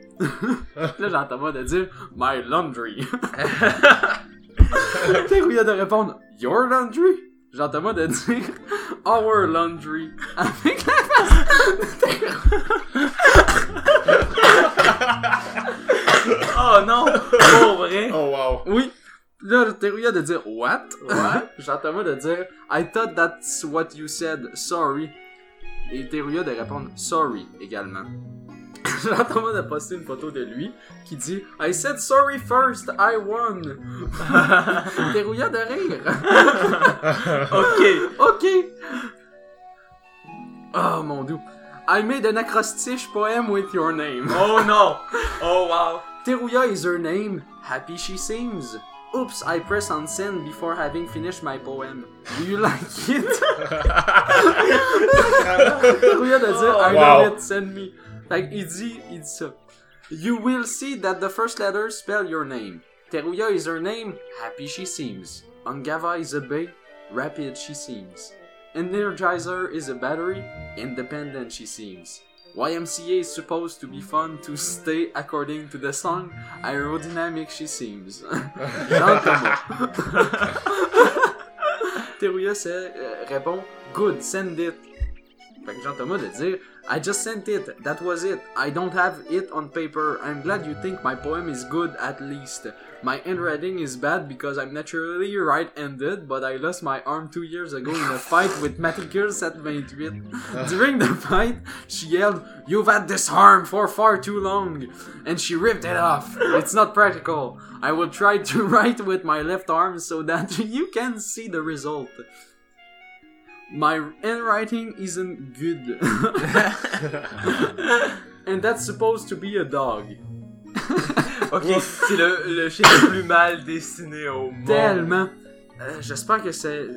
là, moi de dire, my laundry. Teruya de répondre, your laundry? J'entends moi de dire, our laundry. Avec la Oh non! Pour vrai! Oh wow. Oui. Là, Teruya de dire What? What? J'entends moi de dire I thought that's what you said. Sorry. Et Teruya de répondre Sorry également. J'entends moi de poster une photo de lui qui dit I said sorry first, I won. Teruya de rire. Ok! Ok. Oh mon dieu. I made an acrostiche poem with your name. Oh non! Oh wow! Teruya is her name. Happy she seems. Oops, I press on send before having finished my poem. Do you like it? Teruya de dire, I Wow. love it, send me. Fait il dit, il dit ça. You will see that the first letters spell your name. Teruya is her name. Happy she seems. Ongava is a bay. Rapid she seems. Energizer is a battery. Independent she seems. YMCA is supposed to be fun to stay according to the song. Aerodynamic she seems. Teruya euh, répond Good, send it. Fait que Jean Thomas de dire I just sent it, that was it. I don't have it on paper. I'm glad you think my poem is good at least. My handwriting is bad because I'm naturally right-handed, but I lost my arm two years ago in a fight with Maticus at 28. During the fight, she yelled, You've had this arm for far too long! And she ripped it off. It's not practical. I will try to write with my left arm so that you can see the result. My handwriting isn't good. and that's supposed to be a dog. Ok, c'est le, le chien le plus mal dessiné au monde. Tellement. Euh, J'espère que c'est.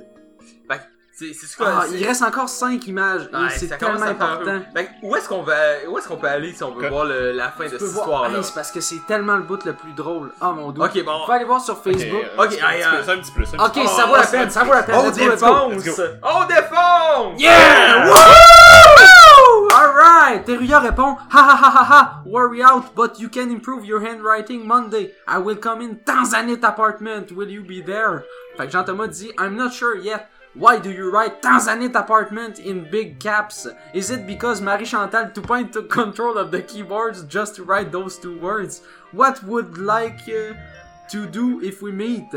C'est c'est quoi? Ah, il reste encore 5 images. et Ouais, c'est tellement important. que où est-ce qu'on va, où est-ce qu'on peut aller si on veut Que- voir le- la fin de Tu cette peux voir. histoire-là? Hey, c'est parce que c'est tellement le bout le plus drôle. Oh mon dieu. Ok, bon. Faut aller voir sur Facebook. Ok, un petit aïe, plus, aïe. un petit plus. un Ok, plus. ça Oh, vaut la oh, peine, ça vaut la peine. On défonce! On défonce! Yeah! Alright! Teruya répond Ha ha ha ha ha! Worry out, but you can improve your handwriting Monday. I will come in Tanzanite apartment. Will you be there? Fait que Jean-Thomas dit I'm not sure yet. Why do you write Tanzanite apartment in big caps? Is it because Marie-Chantal Toupin took control of the keyboards just to write those two words? What would like uh, to do if we meet?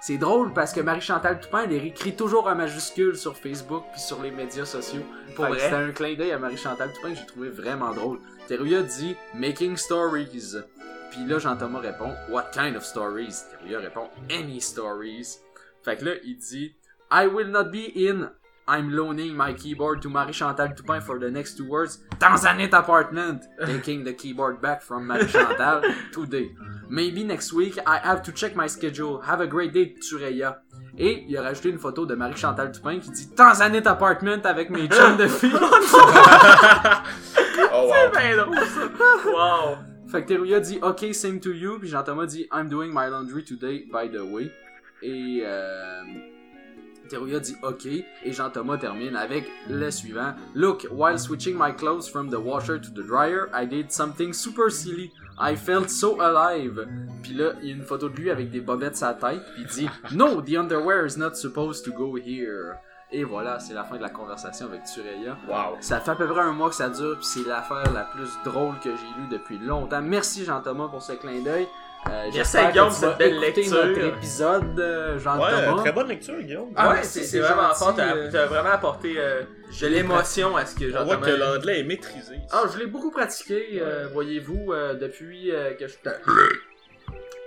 C'est drôle parce que Marie-Chantal Toupin, elle écrit toujours en majuscule sur Facebook puis sur les médias sociaux. Pour vrai? C'était un clin d'œil à Marie-Chantal Toupin que j'ai trouvé vraiment drôle. Teruya dit Making stories. Puis là, Jean-Thomas répond What kind of stories? Teruya répond Any stories. Fait que là, il dit I will not be in. I'm loaning my keyboard to Marie-Chantal Toupin for the next two words. Tanzanite apartment. Taking the keyboard back from Marie-Chantal today. Maybe next week, I have to check my schedule. Have a great day, Tureya. Et il a rajouté une photo de Marie-Chantal Toupin qui dit Tanzanite apartment avec mes chums de filles. Oh wow. C'est bien drôle ça! Wow! Fait que Teruya dit OK, same to you. Puis Jean-Thomas dit I'm doing my laundry today, by the way. Et euh, Teruya dit OK. Et Jean-Thomas termine avec le suivant Look, while switching my clothes from the washer to the dryer, I did something super silly. I felt so alive. Puis là, il y a une photo de lui avec des bobettes sa tête. Puis il dit No, the underwear is not supposed to go here. Et voilà, c'est la fin de la conversation avec Tureya. Wow. Ça fait à peu près un mois que ça dure, puis c'est l'affaire la plus drôle que j'ai lue depuis longtemps. Merci Jean-Thomas pour ce clin d'œil. Euh, j'espère Guillaume, que tu cette belle lecture. notre épisode, euh, Ouais, Jean-Thomas. très bonne lecture, Guillaume. Ah ouais, ouais, c'est vraiment fort. T'as euh, t'as vraiment apporté euh, de l'émotion à ce que On j'entends. voit que l'anglais est maîtrisé. Ah, je l'ai beaucoup pratiqué, euh, voyez-vous, euh, depuis euh, que je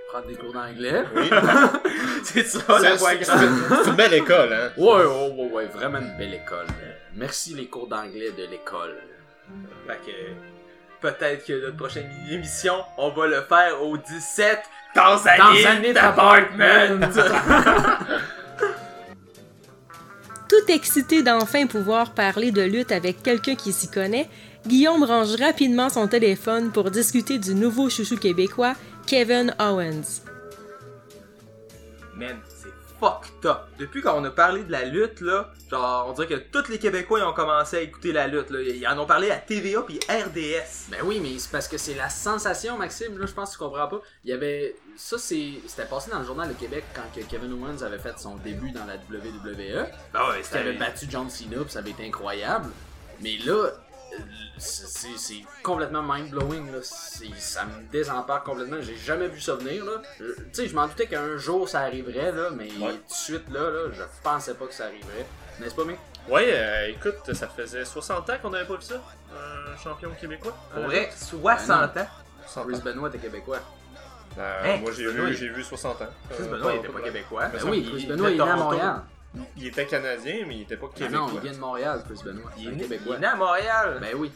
prendre des cours d'anglais. Oui. c'est ça, la C'est voix c'est- grave. c'est une belle école, hein. Ouais, ouais, ouais, ouais, vraiment une belle école. Merci les cours d'anglais de l'école. Fait que peut-être que notre prochaine émission, on va le faire au 17 Tanzanie Tanzanite Apartment. Tout excité d'enfin pouvoir parler de lutte avec quelqu'un qui s'y connaît, Guillaume range rapidement son téléphone pour discuter du nouveau chouchou québécois, Kevin Owens. Man, fucked up. Depuis qu'on a parlé de la lutte, là, genre, on dirait que tous les Québécois ils ont commencé à écouter la lutte. Là. Ils en ont parlé à TVA puis RDS. Ben oui, mais c'est parce que c'est la sensation, Maxime. Là, je pense que tu comprends pas. Il y avait. Ça, c'est. C'était passé dans le Journal de Québec quand que Kevin Owens avait fait son début dans la WWE. Ben ouais, Qui avait battu John Cena, puis ça avait été incroyable. Mais là, c'est complètement mind-blowing. Ça me désempare complètement. J'ai jamais vu ça venir. Tu sais, je m'en doutais qu'un jour ça arriverait, là, mais Ouais. tout de suite, là, là, je pensais pas que ça arriverait. N'est-ce pas, mec? Ouais, euh, écoute, ça faisait 60 ans qu'on avait pas vu ça. Un champion québécois. Pour Euh, vrai, 60 ans? 60 Chris ans. Benoit était québécois. Euh, moi, j'ai vu, vu 60 ans. Chris Euh, Benoit il pas- était pas pas- québécois. Ben Ben oui, Chris Benoit, il est né à. Montréal. Il était canadien, mais il était pas Ah québécois. non, il vient de Montréal, Chris Benoit. Il est un né- il québécois. est né à Montréal. Ben oui.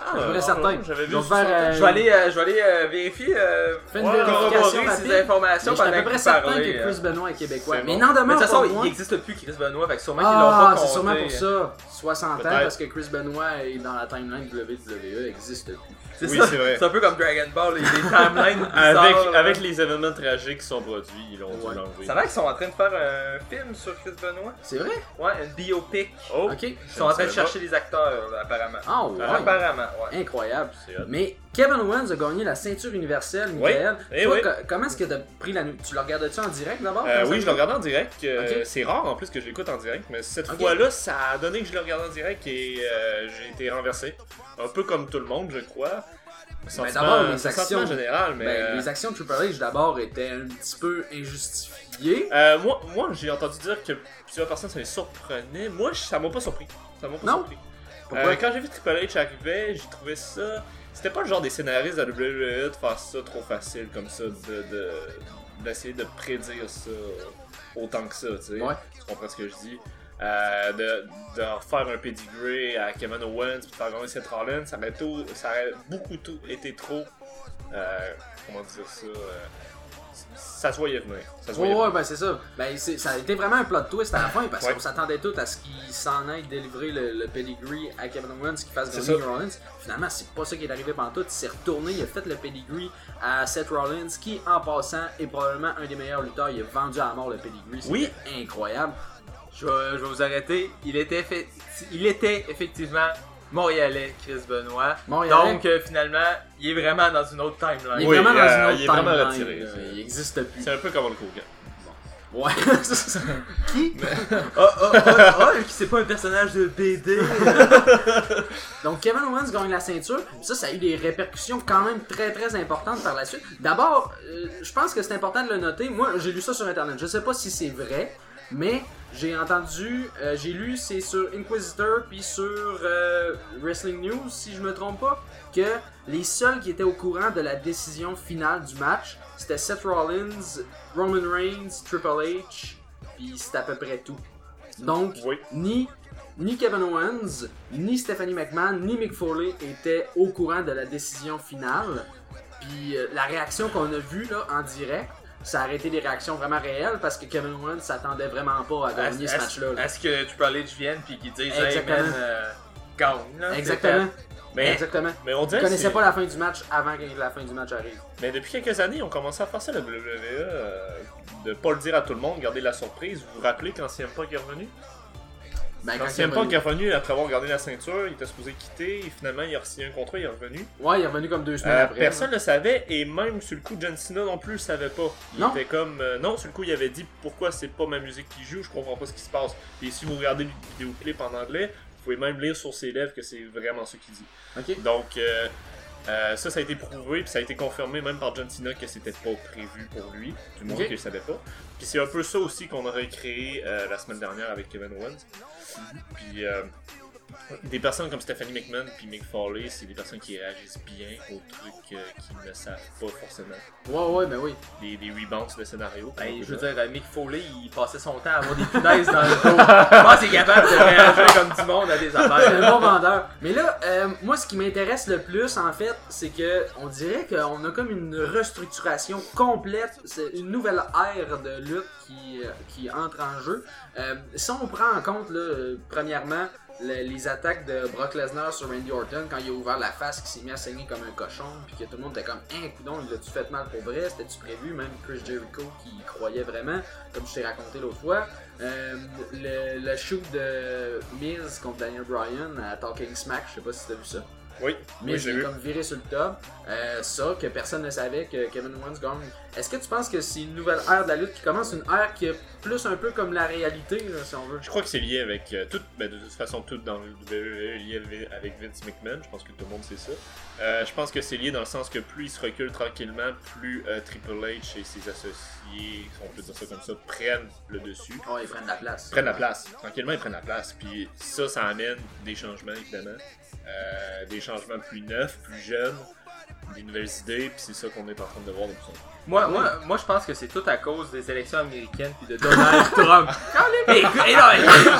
Ah, Je suis ah, certain. ouais, J'avais Je vu vais 60 faire, ans. euh, Je vais aller, euh, je vais aller euh, vérifier, euh, Fais une Ouais, vérification corroborer rapide. ces informations Mais je suis à pendant peu que près vous certain parlez, que euh. Chris Benoit est québécois. C'est Mais bon. n'en Mais de toute façon, pas il moins- n'existe plus Chris Benoit, fait que sûrement qu'ils l'ont Ah, pas c'est compté. sûrement pour ça. 60 ans parce que Chris Benoit est dans la timeline WWE existe plus. C'est Oui, ça. c'est vrai. C'est un peu comme Dragon Ball, des timelines Avec, bizarres, avec les événements tragiques qui sont produits, ils l'ont Ouais. dû. Ça va qu'ils sont en train de faire un film sur Chris Benoit? C'est vrai? Ouais, une biopic. Oh, Ok. Ils sont en train de chercher des acteurs, là, apparemment. Ah ouais. Apparemment, ouais. Incroyable. Mais Kevin Owens a gagné la ceinture universelle, Michael. Eh Toi, oui. co- comment est-ce que t'as pris la... Tu le regardais-tu en direct d'abord? Euh, oui, je le regarde en direct. euh, Ok. C'est rare en plus que je l'écoute en direct, mais cette fois-là, ça a donné que je le regarde en direct et euh, j'ai été renversé. Un peu comme tout le monde, je crois. Sentiment- d'abord, les actions. général, mais. Ben, euh, les actions de Triple H d'abord étaient un petit peu injustifiées. euh, moi, moi j'ai entendu dire que plusieurs personnes ça les surprenait. Moi, ça m'a pas surpris. Ça m'a pas Non? surpris. Euh, quand j'ai vu Triple H arriver, j'ai trouvé ça. C'était pas le genre des scénaristes de la WWE de faire ça trop facile comme ça, de de- d'essayer de, prédire ça autant que ça, tu sais. Ouais. Tu comprends ce que je dis? Euh, de, de faire un pedigree à Kevin Owens puis de faire gagner Seth Rollins, ça aurait, tout, ça aurait beaucoup tout été trop. euh, comment dire ça? euh, ça se voyait venir. Ça se Ouais, voyait ouais, venir. ben c'est ça. Ben, ça a été vraiment un plot twist à la fin parce Ouais. qu'on s'attendait tous à ce qu'il s'en aille délivrer le, le pedigree à Kevin Owens qui fasse gagner. Rollins. Finalement, c'est pas ça qui est arrivé pendant tout. Il s'est retourné, il a fait le pedigree à Seth Rollins qui, en passant, est probablement un des meilleurs lutteurs. Il a vendu à mort le pedigree. Oui. incroyable. Je vais, je vais vous arrêter. Il était, effe- il était effectivement Montréalais, Chris Benoit. Montréalais. Donc, euh, finalement, il est vraiment dans une autre timeline. Il est Oui, vraiment dans euh, une autre il est vraiment timeline, retiré, là. c'est- Il existe plus. C'est un peu comme le Hogan. Ouais. Qui? Oh, oh, oh, oh, qui c'est pas un personnage de BD. Donc Kevin Owens gagne la ceinture. Ça, ça a eu des répercussions quand même très très importantes par la suite. D'abord, euh, je pense que c'est important de le noter. Moi, j'ai lu ça sur internet. Je sais pas si c'est vrai, mais j'ai entendu, euh, j'ai lu, c'est sur Inquisitor puis sur euh, Wrestling News, si je me trompe pas, que les seuls qui étaient au courant de la décision finale du match, c'était Seth Rollins, Roman Reigns, Triple H, puis c'était à peu près tout. Donc, Oui. ni, ni Kevin Owens, ni Stephanie McMahon, ni Mick Foley étaient au courant de la décision finale. Puis euh, la réaction qu'on a vue là, en direct, ça a été des réactions vraiment réelles parce que Kevin Owens s'attendait vraiment pas à gagner ce match-là. là. est-ce que tu peux aller vienne puis qu'ils disent Hey man, euh, gagne là. Exactement. Mais, Exactement. mais on dirait connaissais c'est- pas la fin du match avant que la fin du match arrive. Mais depuis quelques années, on commence à faire ça, la WWE, euh, de pas le dire à tout le monde, garder la surprise. Vous vous rappelez quand CM Punk est revenu? Ben, Quand CM est Punk revenu- est revenu après avoir gardé la ceinture, il était supposé quitter, et finalement il a signé un contrat, il est revenu. Ouais, il est revenu comme deux semaines Euh, après. personne ne le savait, et même sur le coup, John Cena non plus le savait pas. Il Non. était comme. euh, non, sur le coup, il avait dit pourquoi c'est pas ma musique qui joue, je comprends pas ce qui se passe. Et si vous regardez le vidéoclip en anglais, vous pouvez même lire sur ses lèvres que c'est vraiment ce qu'il dit. Ok. Donc, euh, euh, ça, ça a été prouvé, puis ça a été confirmé même par John Cena que c'était pas prévu pour lui, du moins Ok. qu'il savait pas. Puis c'est un peu ça aussi qu'on aurait créé euh, la semaine dernière avec Kevin Owens. Puis euh, des personnes comme Stephanie McMahon puis Mick Foley, c'est des personnes qui réagissent bien aux trucs euh, qu'ils ne savent pas forcément. Ouais, ouais, ben oui. Des, des rebounds de scénario. Ben, je veux dire. dire, euh, Mick Foley, il passait son temps à avoir des punaises dans le dos. Je pense qu'il est capable de réagir comme du monde à des C'est un affaires. bon vendeur. Mais là, euh, moi, ce qui m'intéresse le plus, en fait, c'est que on dirait qu'on a comme une restructuration complète. C'est une nouvelle ère de lutte qui, euh, qui entre en jeu. Euh, si on prend en compte, là, euh, premièrement, le- les attaques de Brock Lesnar sur Randy Orton quand il a ouvert la face, qui s'est mis à saigner comme un cochon, puis que tout le monde était comme, hein, coudon, l'as-tu fait mal pour vrai? C'était-tu prévu? Même Chris Jericho qui croyait vraiment, comme je t'ai raconté l'autre fois. Euh, le, le shoot de Miz contre Daniel Bryan à Talking Smack, je sais pas si t'as vu ça. Oui, Mais oui, je l'ai comme viré sur le top. Euh, ça, que personne ne savait que Kevin Owens gagne. Est-ce que tu penses que c'est une nouvelle ère de la lutte qui commence, une ère qui est plus un peu comme la réalité, là, si on veut? Je crois que c'est lié avec euh, tout, ben, de toute façon tout dans le WWE est lié avec- Vince McMahon, je pense que tout le monde sait ça. Euh, je pense que c'est lié dans le sens que plus il se recule tranquillement, plus Triple H et ses associés, on peut dire ça comme ça, prennent le dessus. Oh, ils prennent la place. prennent la place. Tranquillement, ils prennent la place. Puis ça, ça amène des changements, évidemment. Euh, des changements plus neufs, plus jeunes, des nouvelles idées. Puis c'est ça qu'on est en train de voir de plus en plus. Moi, moi, moi, je pense que c'est tout à cause des élections américaines puis de Donald Trump. Non,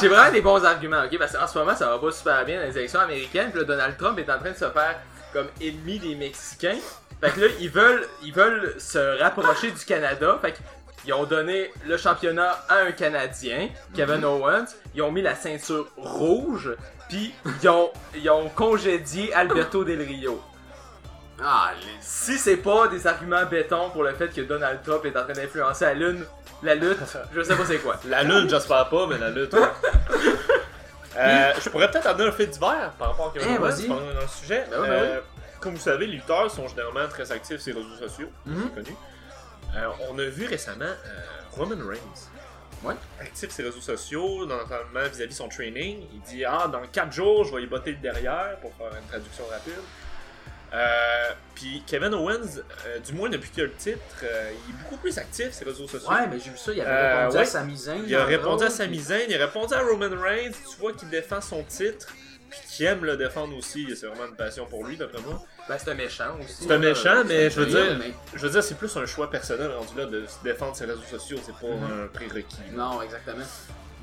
J'ai vraiment des bons arguments, ok? Parce qu'en ce moment, ça va pas super bien dans les élections américaines. Puis Donald Trump est en train de se faire comme ennemi des Mexicains. Fait que là, ils veulent, ils veulent se rapprocher du Canada. Fait qu'ils ont donné le championnat à un Canadien, Kevin Owens. Ils ont mis la ceinture rouge. Puis ils ont, ils ont congédié Alberto Del Rio. Ah, les- Si c'est pas des arguments béton pour le fait que Donald Trump est en train d'influencer la lune, la lutte, je sais pas c'est quoi. La lune, j'espère pas, mais la lutte. ouais. Euh, je pourrais peut-être amener un fait divers par rapport à Kevin Eh, vas-y. dans le sujet. Ben oui, ben Euh, Comme vous savez, les lutteurs sont généralement très actifs sur les réseaux sociaux, Mhm. c'est connu. Euh, on a vu récemment euh, Roman Reigns. Ouais. Actif sur ses réseaux sociaux, notamment vis-à-vis son training. Il dit Ah, dans 4 jours, je vais y botter le derrière pour faire une traduction rapide. Euh, Puis Kevin Owens, euh, du moins depuis qu'il a le titre, euh, il est beaucoup plus actif sur les réseaux sociaux. Ouais, mais j'ai vu ça, il avait répondu ouais. à Zayn. Il a répondu à puis- Zayn, il a répondu à Roman Reigns. Tu vois qu'il défend son titre, puis qu'il aime le défendre aussi. C'est vraiment une passion pour lui, d'après moi. Ben, c'est un méchant aussi. C'est un méchant, mais je veux dire, mais- je veux dire, c'est plus un choix personnel rendu là de se défendre ses réseaux sociaux. C'est pas Mhm. un prérequis. Non, exactement.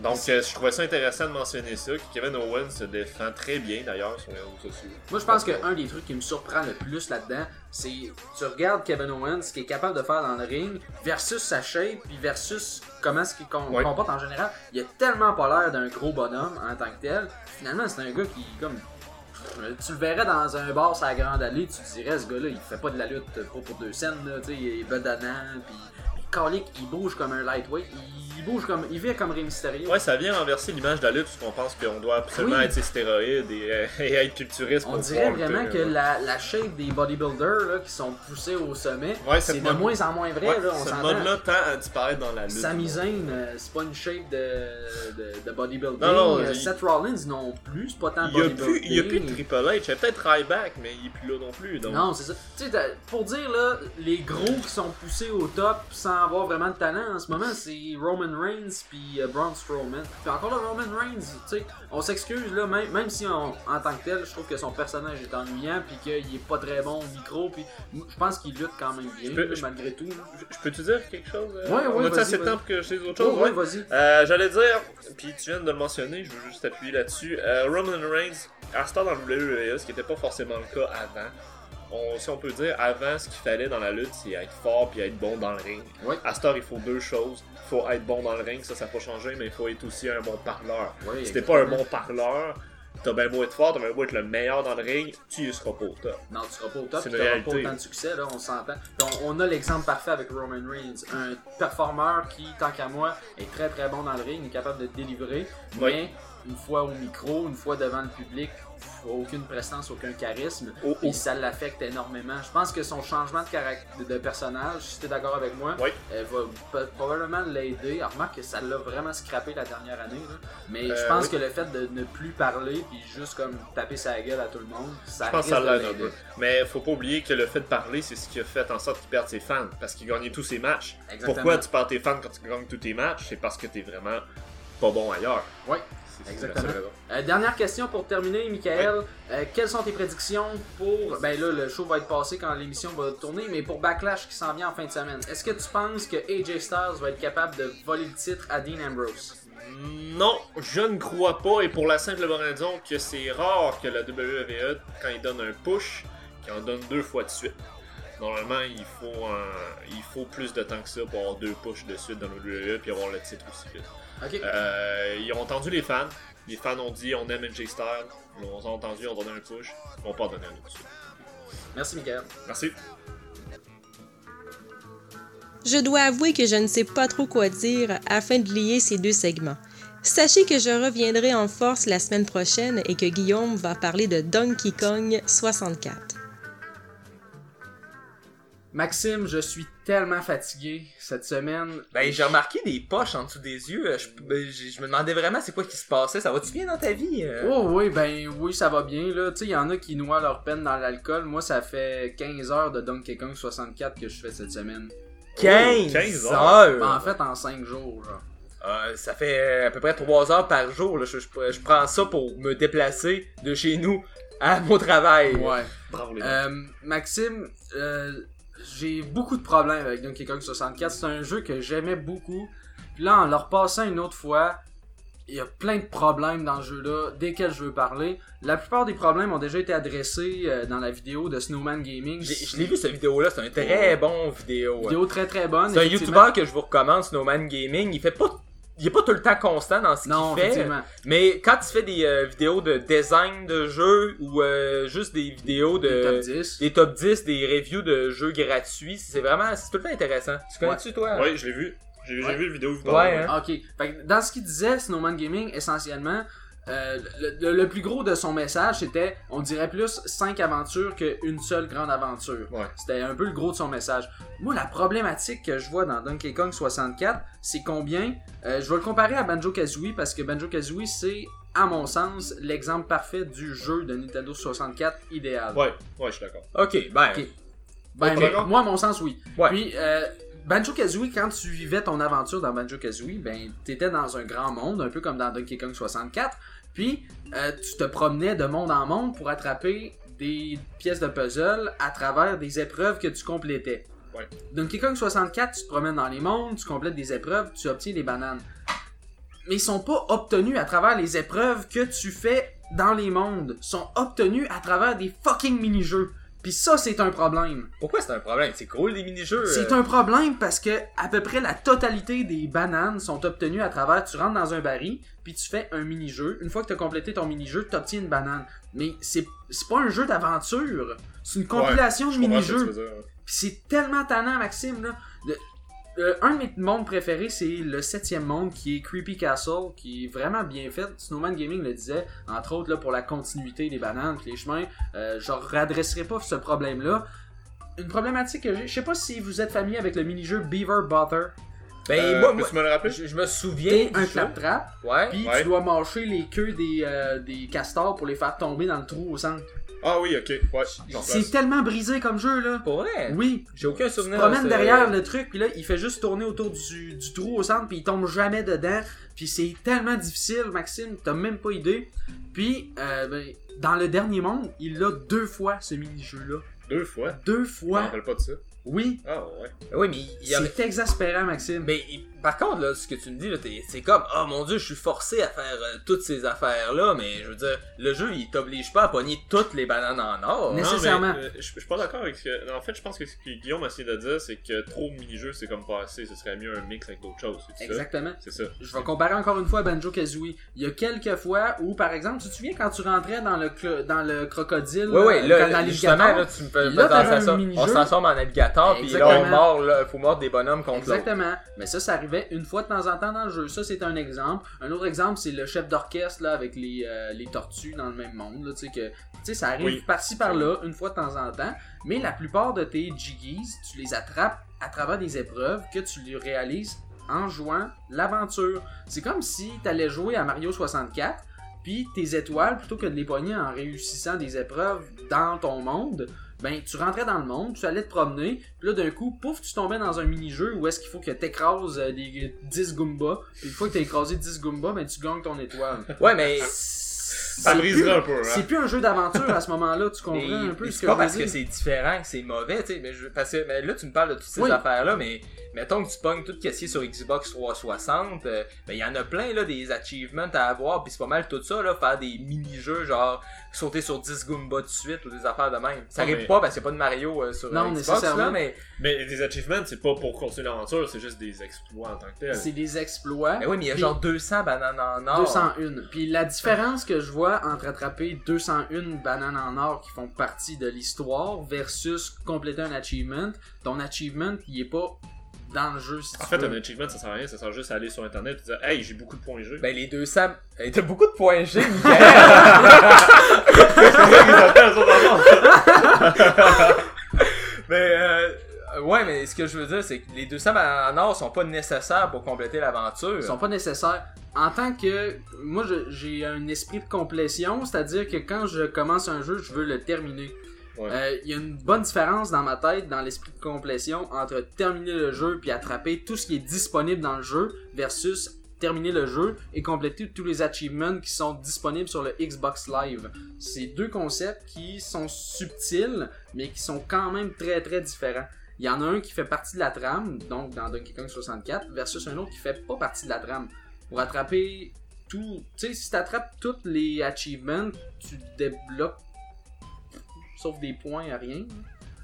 Donc, euh, je trouvais ça intéressant de mentionner ça. Que Kevin Owens se défend très bien d'ailleurs sur les réseaux sociaux. Moi, je pense qu'un des trucs qui me surprend le plus là-dedans, c'est tu regardes Kevin Owens, ce qu'il est capable de faire dans le ring, versus sa shape, puis versus comment est-ce qu'il com- Ouais. comporte en général. Il a tellement pas l'air d'un gros bonhomme en tant que tel. Finalement, c'est un gars qui, comme. Tu le verrais dans un bar la Grande Allée, tu te dirais, ce gars-là, il fait pas de la lutte pas pour deux scènes, là, il est bedonnant, puis Calique, il bouge comme un lightweight, il bouge comme. Il vit comme Rey Mysterio. Ouais, ça vient renverser l'image de la lutte parce qu'on pense qu'on doit absolument Oui. être ses stéroïdes et, euh, et être culturiste On dirait vraiment lutter, que là. la, la shape des bodybuilders là, qui sont poussés au sommet, Ouais, c'est de mode- moins en moins vrai. Ouais, là, on ce mode-là tend à disparaître dans la lutte. Sami Zayn, euh, c'est pas une shape de, de, de bodybuilding. Non, non, Euh, il- Seth Rollins non plus, c'est pas tant Il y a bodybuilding. plus, il y a plus de Triple H. Il y a peut-être Ryback, mais il est plus là non plus. Donc... Non, c'est ça. Tu sais, pour dire là, les gros qui sont poussés au top sans avoir vraiment de talent en ce moment, c'est Roman Reigns puis euh, Braun Strowman. Puis encore là, Roman Reigns, tu sais, on s'excuse là, même, même si on- en tant que tel, je trouve que son personnage est ennuyant puis qu'il est pas très bon au micro, puis je pense qu'il lutte quand même bien peux- là, malgré tout. Je, peux te dire quelque chose euh? Ouais, ouais, On a assez de temps pour que je dise autre Oh, chose? ouais, ouais? vas-y. Euh, J'allais dire, puis tu viens de le mentionner, je veux juste appuyer là-dessus. Euh, Roman Reigns, à ce temps dans le WWE, ce qui n'était pas forcément le cas avant. On, si on peut dire, avant, ce qu'il fallait dans la lutte, c'est être fort puis être bon dans le ring. À ce temps, il faut deux choses. Il faut être bon dans le ring, ça, ça n'a pas changé, mais il faut être aussi un bon parleur. Ouais, si t'es pas un bon parleur, t'as bien beau être fort, t'as bien beau être le meilleur dans le ring, tu y seras pas au top. Non, tu seras pas au top, C'est tu n'auras pas autant de succès, là, on s'entend. On, on a l'exemple parfait avec Roman Reigns, un performeur qui, tant qu'à moi, est très très bon dans le ring, est capable de délivrer, Oui. mais une fois au micro, une fois devant le public, aucune prestance, aucun charisme, Oh, et oh. ça l'affecte énormément. Je pense que son changement de, caract- de personnage, si tu es d'accord avec moi, Oui. elle va pe- probablement l'aider. Alors, Remarque que ça l'a vraiment scrappé la dernière année, là. mais je Euh, pense oui. que le fait de ne plus parler, puis juste comme taper sa gueule à tout le monde, ça Je pense ça de l'aide un peu. Mais faut pas oublier que le fait de parler, c'est ce qui a fait en sorte qu'il perde ses fans. Parce qu'il gagnait tous ses matchs. Exactement. Pourquoi tu perds tes fans quand tu gagnes tous tes matchs? C'est parce que t'es vraiment pas bon ailleurs. Oui. Exactement. Euh, dernière question pour terminer, Michael. Euh, quelles sont tes prédictions pour. Ben là, le show va être passé quand l'émission va tourner, mais pour Backlash qui s'en vient en fin de semaine. Est-ce que tu penses que AJ Styles va être capable de voler le titre à Dean Ambrose? Non, je ne crois pas. Et pour la simple bonne raison que c'est rare que la WWE, quand il donne un push, qu'il en donne deux fois de suite. Normalement, il faut, un- il faut plus de temps que ça pour avoir deux pushs de suite dans le WWE puis avoir le titre aussi vite. Euh, ils ont entendu les fans. Les fans ont dit on aime NJ Styles. On s'est entendu, on va donner un push. On va pas en donner un autre. Merci, Michael. Merci. Je dois avouer que je ne sais pas trop quoi dire afin de lier ces deux segments. Sachez que je reviendrai en force la semaine prochaine et que Guillaume va parler de Donkey Kong 64. Maxime, je suis tellement fatigué cette semaine. Ben, j'ai remarqué des poches en dessous des yeux. euh, Je, ben, je me demandais vraiment c'est quoi qui se passait. Ça va-tu bien dans ta vie? euh? Oh oui, ben oui, ça va bien là. Tu sais, il y en a qui noient leur peine dans l'alcool. Moi, ça fait 15 heures de Donkey Kong 64 que je fais cette semaine. 15, 15 heures! Ben, en fait, en 5 jours, genre. Euh, ça fait à peu près 3 heures par jour. là. Je, je- je prends ça pour me déplacer de chez nous à mon travail. Ouais. Bravo les gars. Euh, Maxime, euh, j'ai beaucoup de problèmes avec Donkey Kong 64. C'est un jeu que j'aimais beaucoup. Puis là, en le repassant une autre fois, il y a plein de problèmes dans ce jeu-là, desquels je veux parler. La plupart des problèmes ont déjà été adressés euh, dans la vidéo de Snowman Gaming. Je l'ai vu cette vidéo-là, c'est un très bon vidéo. Vidéo très très bonne. C'est un. YouTuber que je vous recommande, Snowman Gaming. Il fait pas. Il est pas tout le temps constant dans ce Non, qu'il fait. effectivement. Mais quand il fait des euh, vidéos de design de jeux ou euh, juste des vidéos de. Des top 10. des top 10, des reviews de jeux gratuits, c'est vraiment. C'est tout le temps intéressant. Tu connais-tu toi? Ouais, je l'ai vu. J'ai j'ai Ouais. vu la vidéo. Ouais, hein. Ok. Fait que dans ce qu'il disait, Snowman Gaming, essentiellement, euh, le, plus gros de son message, c'était, on dirait plus 5 aventures qu'une seule grande aventure. Ouais. C'était un peu le gros de son message. Moi, la problématique que je vois dans Donkey Kong 64, c'est combien... euh, je vais le comparer à Banjo-Kazooie, parce que Banjo-Kazooie, c'est, à mon sens, l'exemple parfait du jeu de Nintendo 64 idéal. Ouais, ouais, je suis d'accord. Ok, ben. Ok. Ben, mais moi, à mon sens, oui. Ouais. Puis, euh, Banjo-Kazooie, quand tu vivais ton aventure dans Banjo-Kazooie, ben, t'étais dans un grand monde, un peu comme dans Donkey Kong 64. Puis, euh, tu te promenais de monde en monde pour attraper des pièces de puzzle à travers des épreuves que tu complétais. Ouais. Donkey Kong 64, tu te promènes dans les mondes, tu complètes des épreuves, tu obtiens des bananes. Mais ils sont pas obtenus à travers les épreuves que tu fais dans les mondes. Ils sont obtenus à travers des fucking mini-jeux. Puis ça, c'est un problème. Pourquoi c'est un problème? C'est cool les mini-jeux. C'est euh, un problème parce que à peu près la totalité des bananes sont obtenues à travers tu rentres dans un baril puis tu fais un mini-jeu. Une fois que tu as complété ton mini-jeu, tu obtiens une banane. Mais c'est c'est pas un jeu d'aventure, c'est une compilation de comprends ce que tu mini-jeux. veux dire, ouais. Puis c'est tellement tannant, Maxime. Là. Le- le- un de mes mondes préférés, c'est le septième monde qui est Creepy Castle, qui est vraiment bien fait. Snowman Gaming le disait, entre autres là, pour la continuité des bananes, les chemins. Euh, je réadresserai pas ce problème-là. Une problématique que j'ai, je sais pas si vous êtes familier avec le mini-jeu Beaver Butter. Ben, Euh, moi, moi, me le rappeler? je, je me souviens. T'es un clap-trap, Ouais. puis Ouais. tu dois mâcher les queues des, euh, des castors pour les faire tomber dans le trou au centre. Ah oui, ok. Ouais, C'est tellement brisé comme jeu, là. Pour vrai? Oui, J'ai aucun Tu te souvenir. promènes de ce- derrière le truc, puis là, il fait juste tourner autour du, du trou au centre, puis il tombe jamais dedans. Puis c'est tellement difficile, Maxime, t'as même pas idée. Puis, euh, ben, dans le dernier monde, il a deux fois ce mini-jeu-là. Deux fois? Deux Je me fois. rappelle pas de ça. Oui, Ah ouais. Oui, mais il y c'est exaspérant, Maxime. Mais il- par contre, là, ce que tu me dis, là, t'es- c'est comme, oh mon dieu, je suis forcé à faire euh, toutes ces affaires-là, mais je veux dire, le jeu, il t'oblige pas à pogner toutes les bananes en or. Hein. Non, Nécessairement. mais, euh, je je suis pas d'accord avec ce que. En fait, je pense que ce que Guillaume a essayé de dire, c'est que trop de mini-jeux, c'est comme pas assez. Ce serait mieux un mix avec d'autres choses. C'est ça? Exactement. C'est ça. Je vais comparer encore une fois à Banjo Kazooie. Il y a quelques fois où, par exemple, tu te souviens quand tu rentrais dans le clo- dans le crocodile, Ouais, ouais, euh, là, dans justement, là, tu me fais Là, penser t'avais à un ça. mini-jeu. On se transforme en alligator, puis là, on Exactement. mord, là, faut mordre des bonhommes contre l'autre. Exactement. Mais ça, ça arrivait une fois de temps en temps dans le jeu. Ça, c'est un exemple. Un autre exemple, c'est le chef d'orchestre là avec les, euh, les tortues dans le même monde. Là, tu sais que, ça arrive Oui. par-ci par-là une fois de temps en temps. Mais la plupart de tes jiggies, tu les attrapes à travers des épreuves que tu les réalises en jouant l'aventure. C'est comme si tu allais jouer à Mario 64. Puis tes étoiles, plutôt que de les pogner en réussissant des épreuves dans ton monde, ben tu rentrais dans le monde, tu allais te promener, puis là d'un coup, pouf, tu tombais dans un mini-jeu où est-ce qu'il faut que t'écrases euh, des 10 Goombas, puis une fois que t'as écrasé 10 Goombas, ben tu gagnes ton étoile. Ouais, mais. Ça C'est briserait plus- un peu, hein. C'est plus un jeu d'aventure à ce moment-là, tu comprends mais- un peu ce c'est que pas je parce veux que dire. c'est différent que c'est mauvais, tu sais, mais, je- parce que mais là tu me parles de toutes ces Oui. affaires-là, mais mettons que tu pognes tout ce qui est sur Xbox 360, euh, ben il y en a plein là des achievements à avoir, puis c'est pas mal tout ça là, faire des mini-jeux genre sauter sur 10 Goombas de suite ou des affaires de même. Ça arrive mais- pas parce qu'il y a pas de Mario euh, sur Non, euh, Xbox nécessairement. là, mais Mais des achievements, c'est pas pour continuer l'aventure, c'est juste des exploits en tant que tel. C'est des exploits. Ben oui, mais il y a genre 200 bananes en or. 201. Puis la différence que je vois entre attraper 201 bananes en or qui font partie de l'histoire versus compléter un achievement, ton achievement, il est pas dans le jeu si tu En fait, veux. un achievement, ça sert à rien, ça sert juste à aller sur internet et dire Hey, j'ai beaucoup de points G. Ben les 200... Hey, T'as beaucoup de points G, Michael. mais euh, ouais, mais ce que je veux dire, c'est que les 200 bananes en or sont pas nécessaires pour compléter l'aventure. Ils sont pas nécessaires. En tant que. Moi, j'ai un esprit de complétion, c'est-à-dire que quand je commence un jeu, je veux le terminer. Euh, Il y a une bonne différence dans ma tête, dans l'esprit de complétion, entre terminer le jeu puis attraper tout ce qui est disponible dans le jeu versus terminer le jeu et compléter tous les achievements qui sont disponibles sur le Xbox Live. C'est deux concepts qui sont subtils, mais qui sont quand même très très différents. Il y en a un qui fait partie de la trame, donc dans Donkey Kong 64, versus un autre qui fait pas partie de la trame. Pour attraper tout, tu sais, si tu attrapes tous les achievements, tu débloques sauf des points à rien.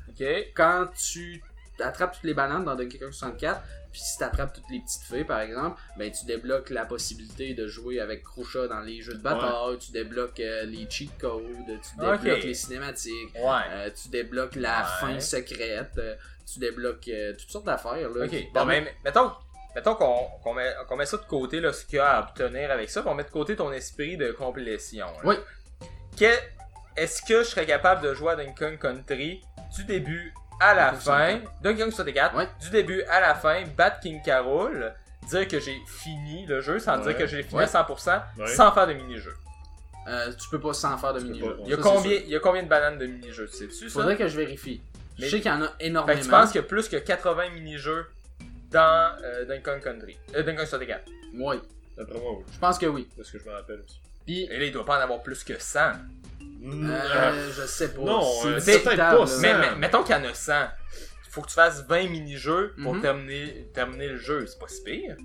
Ok. Quand tu attrapes toutes les bananes dans Donkey Kong 64, puis si tu attrapes toutes les petites fées par exemple, ben tu débloques la possibilité de jouer avec Krusha dans les jeux de bataille, tu débloques euh, les cheat codes, tu débloques les cinématiques, Ouais. euh, tu débloques la Ouais. fin secrète, euh, tu débloques toutes sortes d'affaires. là, Ok. qui Bon, mettons, mettons qu'on qu'on met, qu'on met ça de côté, là, ce qu'il y a à obtenir avec ça, puis on met de côté ton esprit de complétion. là. Oui. Que- Est-ce que je serais capable de jouer à Donkey Kong Country du début à la fin, 64. Donkey Kong 64, Ouais. du début à la fin, battre King Carol, dire que j'ai fini le jeu sans Ouais. dire que j'ai fini Ouais. à 100%, Ouais. sans faire de mini-jeu. Euh, tu peux pas sans faire de mini-jeu. Il il y a combien de bananes de mini-jeux, tu sais-tu ça? Faudrait que je vérifie. Mais- Je sais qu'il y en a Fait énormément. que tu penses qu'il y a plus que 80 mini-jeux dans euh, Donkey Kong Country. Euh, Donkey Kong 64. Oui, D'après moi, oui. je pense que oui. C'est ce que je me rappelle aussi. Puis, Et là, il doit pas en avoir plus que 100. Euh, je sais pas. Non, c'est euh, peut-être pas. Mais, mais- mettons qu'il y en a 100. Faut que tu fasses 20 mini-jeux pour Mhm. terminer, terminer le jeu. C'est pas si pire.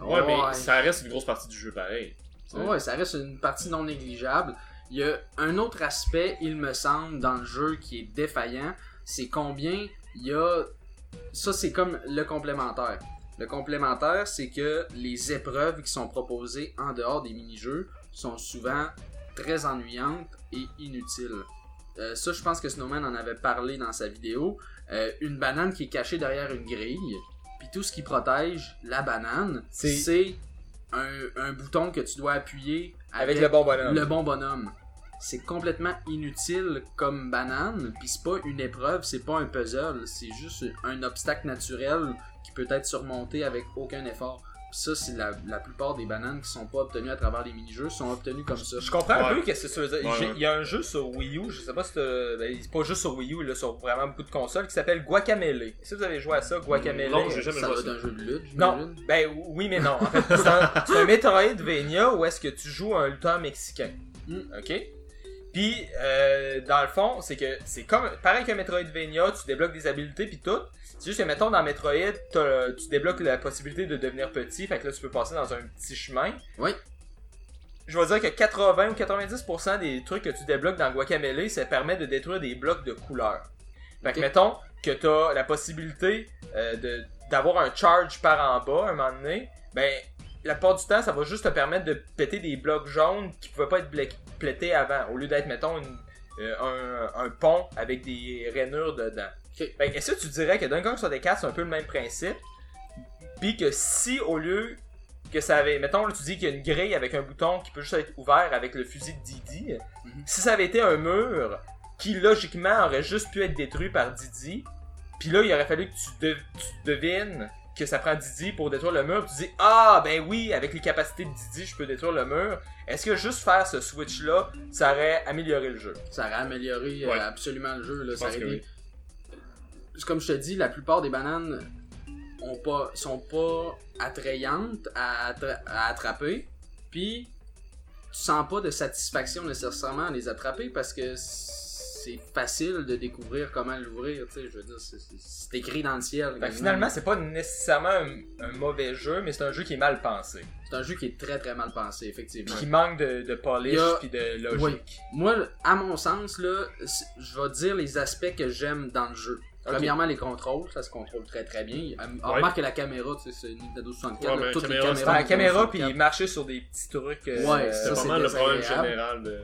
Ouais, mais Ouais. ça reste une grosse partie du jeu pareil. Ouais, ça reste une partie non négligeable. Il y a un autre aspect, il me semble, dans le jeu qui est défaillant, c'est combien il y a... Ça, c'est comme le complémentaire. Le complémentaire, c'est que les épreuves qui sont proposées en dehors des mini-jeux sont souvent très ennuyantes et inutiles. Euh, ça, je pense que Snowman en avait parlé dans sa vidéo. Euh, une banane qui est cachée derrière une grille, puis tout ce qui protège la banane, C'est- un, un bouton que tu dois appuyer Avec le bon bonhomme. le bon bonhomme. C'est complètement inutile comme banane, puis c'est pas une épreuve, c'est pas un puzzle, c'est juste un obstacle naturel qui peut être surmonté avec aucun effort. Ça, c'est la, la plupart des bananes qui sont pas obtenues à travers les mini-jeux sont obtenues comme ça. Je comprends un peu qu'est-ce que ça veut dire. Ouais, J'ai- ouais. Il y a un jeu sur Wii U, je sais pas si t'as- ben, c'est pas juste sur Wii U, là, sur vraiment beaucoup de consoles, qui s'appelle Guacamele. Si vous avez joué à ça, Guacamele. Non, j'ai jamais ça joué à ça. un jeu de lutte, Non, ben oui mais non. En fait, c'est un, un Metroidvania où est-ce que tu joues un lutteur mexicain. Mm. Ok? Puis, euh, dans le fond, c'est que c'est comme pareil qu'un Metroidvania, tu débloques des habiletés puis tout. C'est juste que, mettons, dans Metroid, tu débloques la possibilité de devenir petit, fait que là, tu peux passer dans un petit chemin. Oui. Je vais dire que 80 ou 90% des trucs que tu débloques dans Guacamele, ça permet de détruire des blocs de couleurs. Fait que, mettons que t'as la possibilité euh, de d'avoir un charge par en bas un moment donné, ben, la plupart du temps, ça va juste te permettre de péter des blocs jaunes qui pouvaient pas être plétés avant, au lieu d'être, mettons, une- euh, un, un pont avec des rainures dedans. Ok. Fait que, est-ce que tu dirais que Donkey Kong 64, c'est un peu le même principe, puis que si, au lieu que ça avait, mettons, là, tu dis qu'il y a une grille avec un bouton qui peut juste être ouvert avec le fusil de Didi, Mhm. si ça avait été un mur qui, logiquement, aurait juste pu être détruit par Didi, puis là, il aurait fallu que tu, de- tu devines que ça prend Didi pour détruire le mur. Tu dis ah ben oui avec les capacités de Didi je peux détruire le mur. Est-ce que juste faire ce switch là ça aurait amélioré le jeu? Ça aurait amélioré euh, Ouais. absolument le jeu. Là. Ça aurait C'est Comme je te dis, la plupart des bananes ont pas, sont pas attrayantes à, attra- à attraper. Puis, tu sens pas de satisfaction nécessairement à les attraper parce que c'est facile de découvrir comment l'ouvrir, tu sais, je veux dire, c'est- écrit dans le ciel. Quasiment. finalement, c'est pas nécessairement un, un mauvais jeu, mais c'est un jeu qui est mal pensé. c'est un jeu qui est très très mal pensé, effectivement. Puis qui manque de, de polish a- puis de logique. Oui. Moi, à mon sens, là, je vais dire les aspects que j'aime dans le jeu. Premièrement, les contrôles, ça se contrôle très très bien. Euh, Ouais. Remarque que la caméra, tu sais, c'est une Nintendo 64, Ouais, là, toutes la les caméra, caméras. la caméra, puis 64. il marchait sur des petits trucs. euh, Ouais, C'est vraiment le problème général de,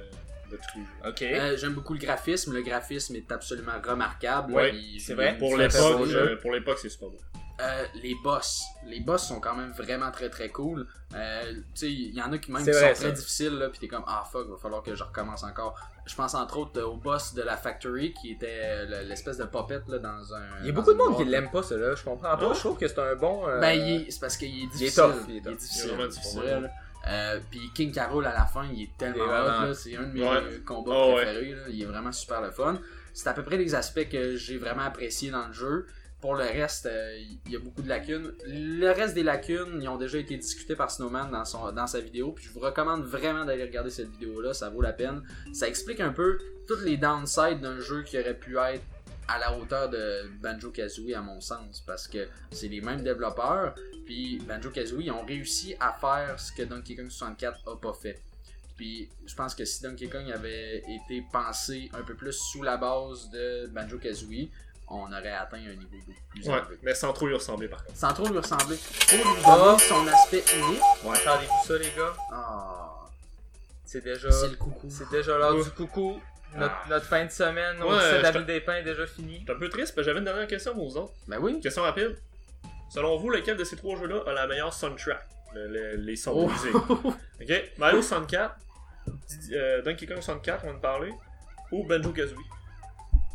de tous les. Euh, J'aime beaucoup le graphisme. Le graphisme est absolument remarquable. Ouais, Il- c'est il- vrai. il Pour l'époque, euh, pour l'époque, c'est super beau. Euh, les boss. Les boss sont quand même vraiment très très cool. Euh, tu sais, il y en a qui même qui vrai, sont très difficiles là, puis t'es comme ah fuck, va falloir que je recommence encore. Je pense entre autres au boss de la factory qui était euh, le- l'espèce de puppet là dans un. Il y a beaucoup de monde qui boîte. l'aime pas, celui-là. Je comprends pas. Ah. Je trouve que c'est un bon. euh, Ben il est- c'est parce qu'il est il est difficile. tough, il est tough. difficile. Il est vraiment difficile. Euh, puis King Carol à la fin, il est tellement hot, là. C'est un de mes Ouais. euh, combats Oh, ouais. préférés. là. Il est vraiment super le fun. C'est à peu près les aspects que j'ai vraiment appréciés dans le jeu. Pour le reste, euh, il y a beaucoup de lacunes. Le reste des lacunes, ils ont déjà été discutés par Snowman dans, son, dans sa vidéo. Puis je vous recommande vraiment d'aller regarder cette vidéo-là, ça vaut la peine. Ça explique un peu toutes les downsides d'un jeu qui aurait pu être à la hauteur de Banjo Kazooie à mon sens parce que c'est les mêmes développeurs puis Banjo Kazooie ont réussi à faire ce que Donkey Kong 64 a pas fait puis je pense que si Donkey Kong avait été pensé un peu plus sous la base de Banjo Kazooie on aurait atteint un niveau beaucoup plus Ouais, élevé mais sans trop lui ressembler par contre. sans trop lui ressembler faut lui donner son aspect unique Entendez-vous ça, les gars Ah, C'est déjà. c'est le coucou C'est déjà l'heure Ouais. du coucou. Notre, Ah. notre fin de semaine au Ouais, 17 je avril des Pins est déjà fini. J'étais un peu triste parce que j'avais une dernière question pour vous autres. ben oui Question rapide. Selon vous, lequel de ces trois jeux-là a la meilleure soundtrack? Le- le- Les sons Oh. de musique. Ok Mario 64, Didi- euh, Donkey Kong 64, on en a parlé, ou Banjo Kazooie?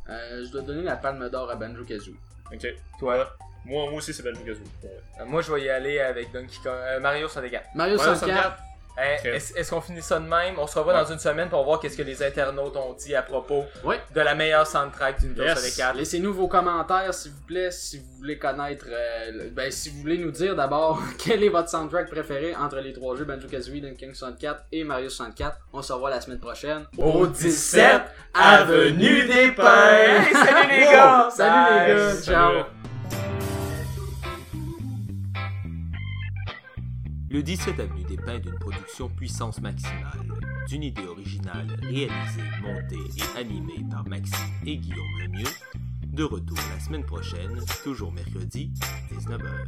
Euh, je dois donner la palme d'or à Banjo Kazooie Ok. Toi? Moi, moi aussi, c'est Banjo Kazooie. Ouais. Euh, moi, je vais y aller avec Donkey Kong. euh, Mario 64. Mario Mario 64 Hey. Est-ce qu'on finit ça de même? On se revoit dans une semaine pour voir qu'est-ce que les internautes ont dit à propos de la meilleure soundtrack du Nintendo Yes. 64. Laissez-nous vos commentaires, s'il vous plaît, si vous voulez connaître, euh, ben, si vous voulez nous dire d'abord quel est votre soundtrack préféré entre les trois jeux Banjo-Kazooie, Donkey Kong 64 et Mario 64. On se revoit la semaine prochaine Au 17 Avenue des Pins. Hey, salut les gars. Salut les gars, ciao! Le 17 Avenue des d'une production puissance maximale, d'une idée originale réalisée, montée et animée par Maxime et Guillaume Lemieux, de retour la semaine prochaine, toujours mercredi, 19h.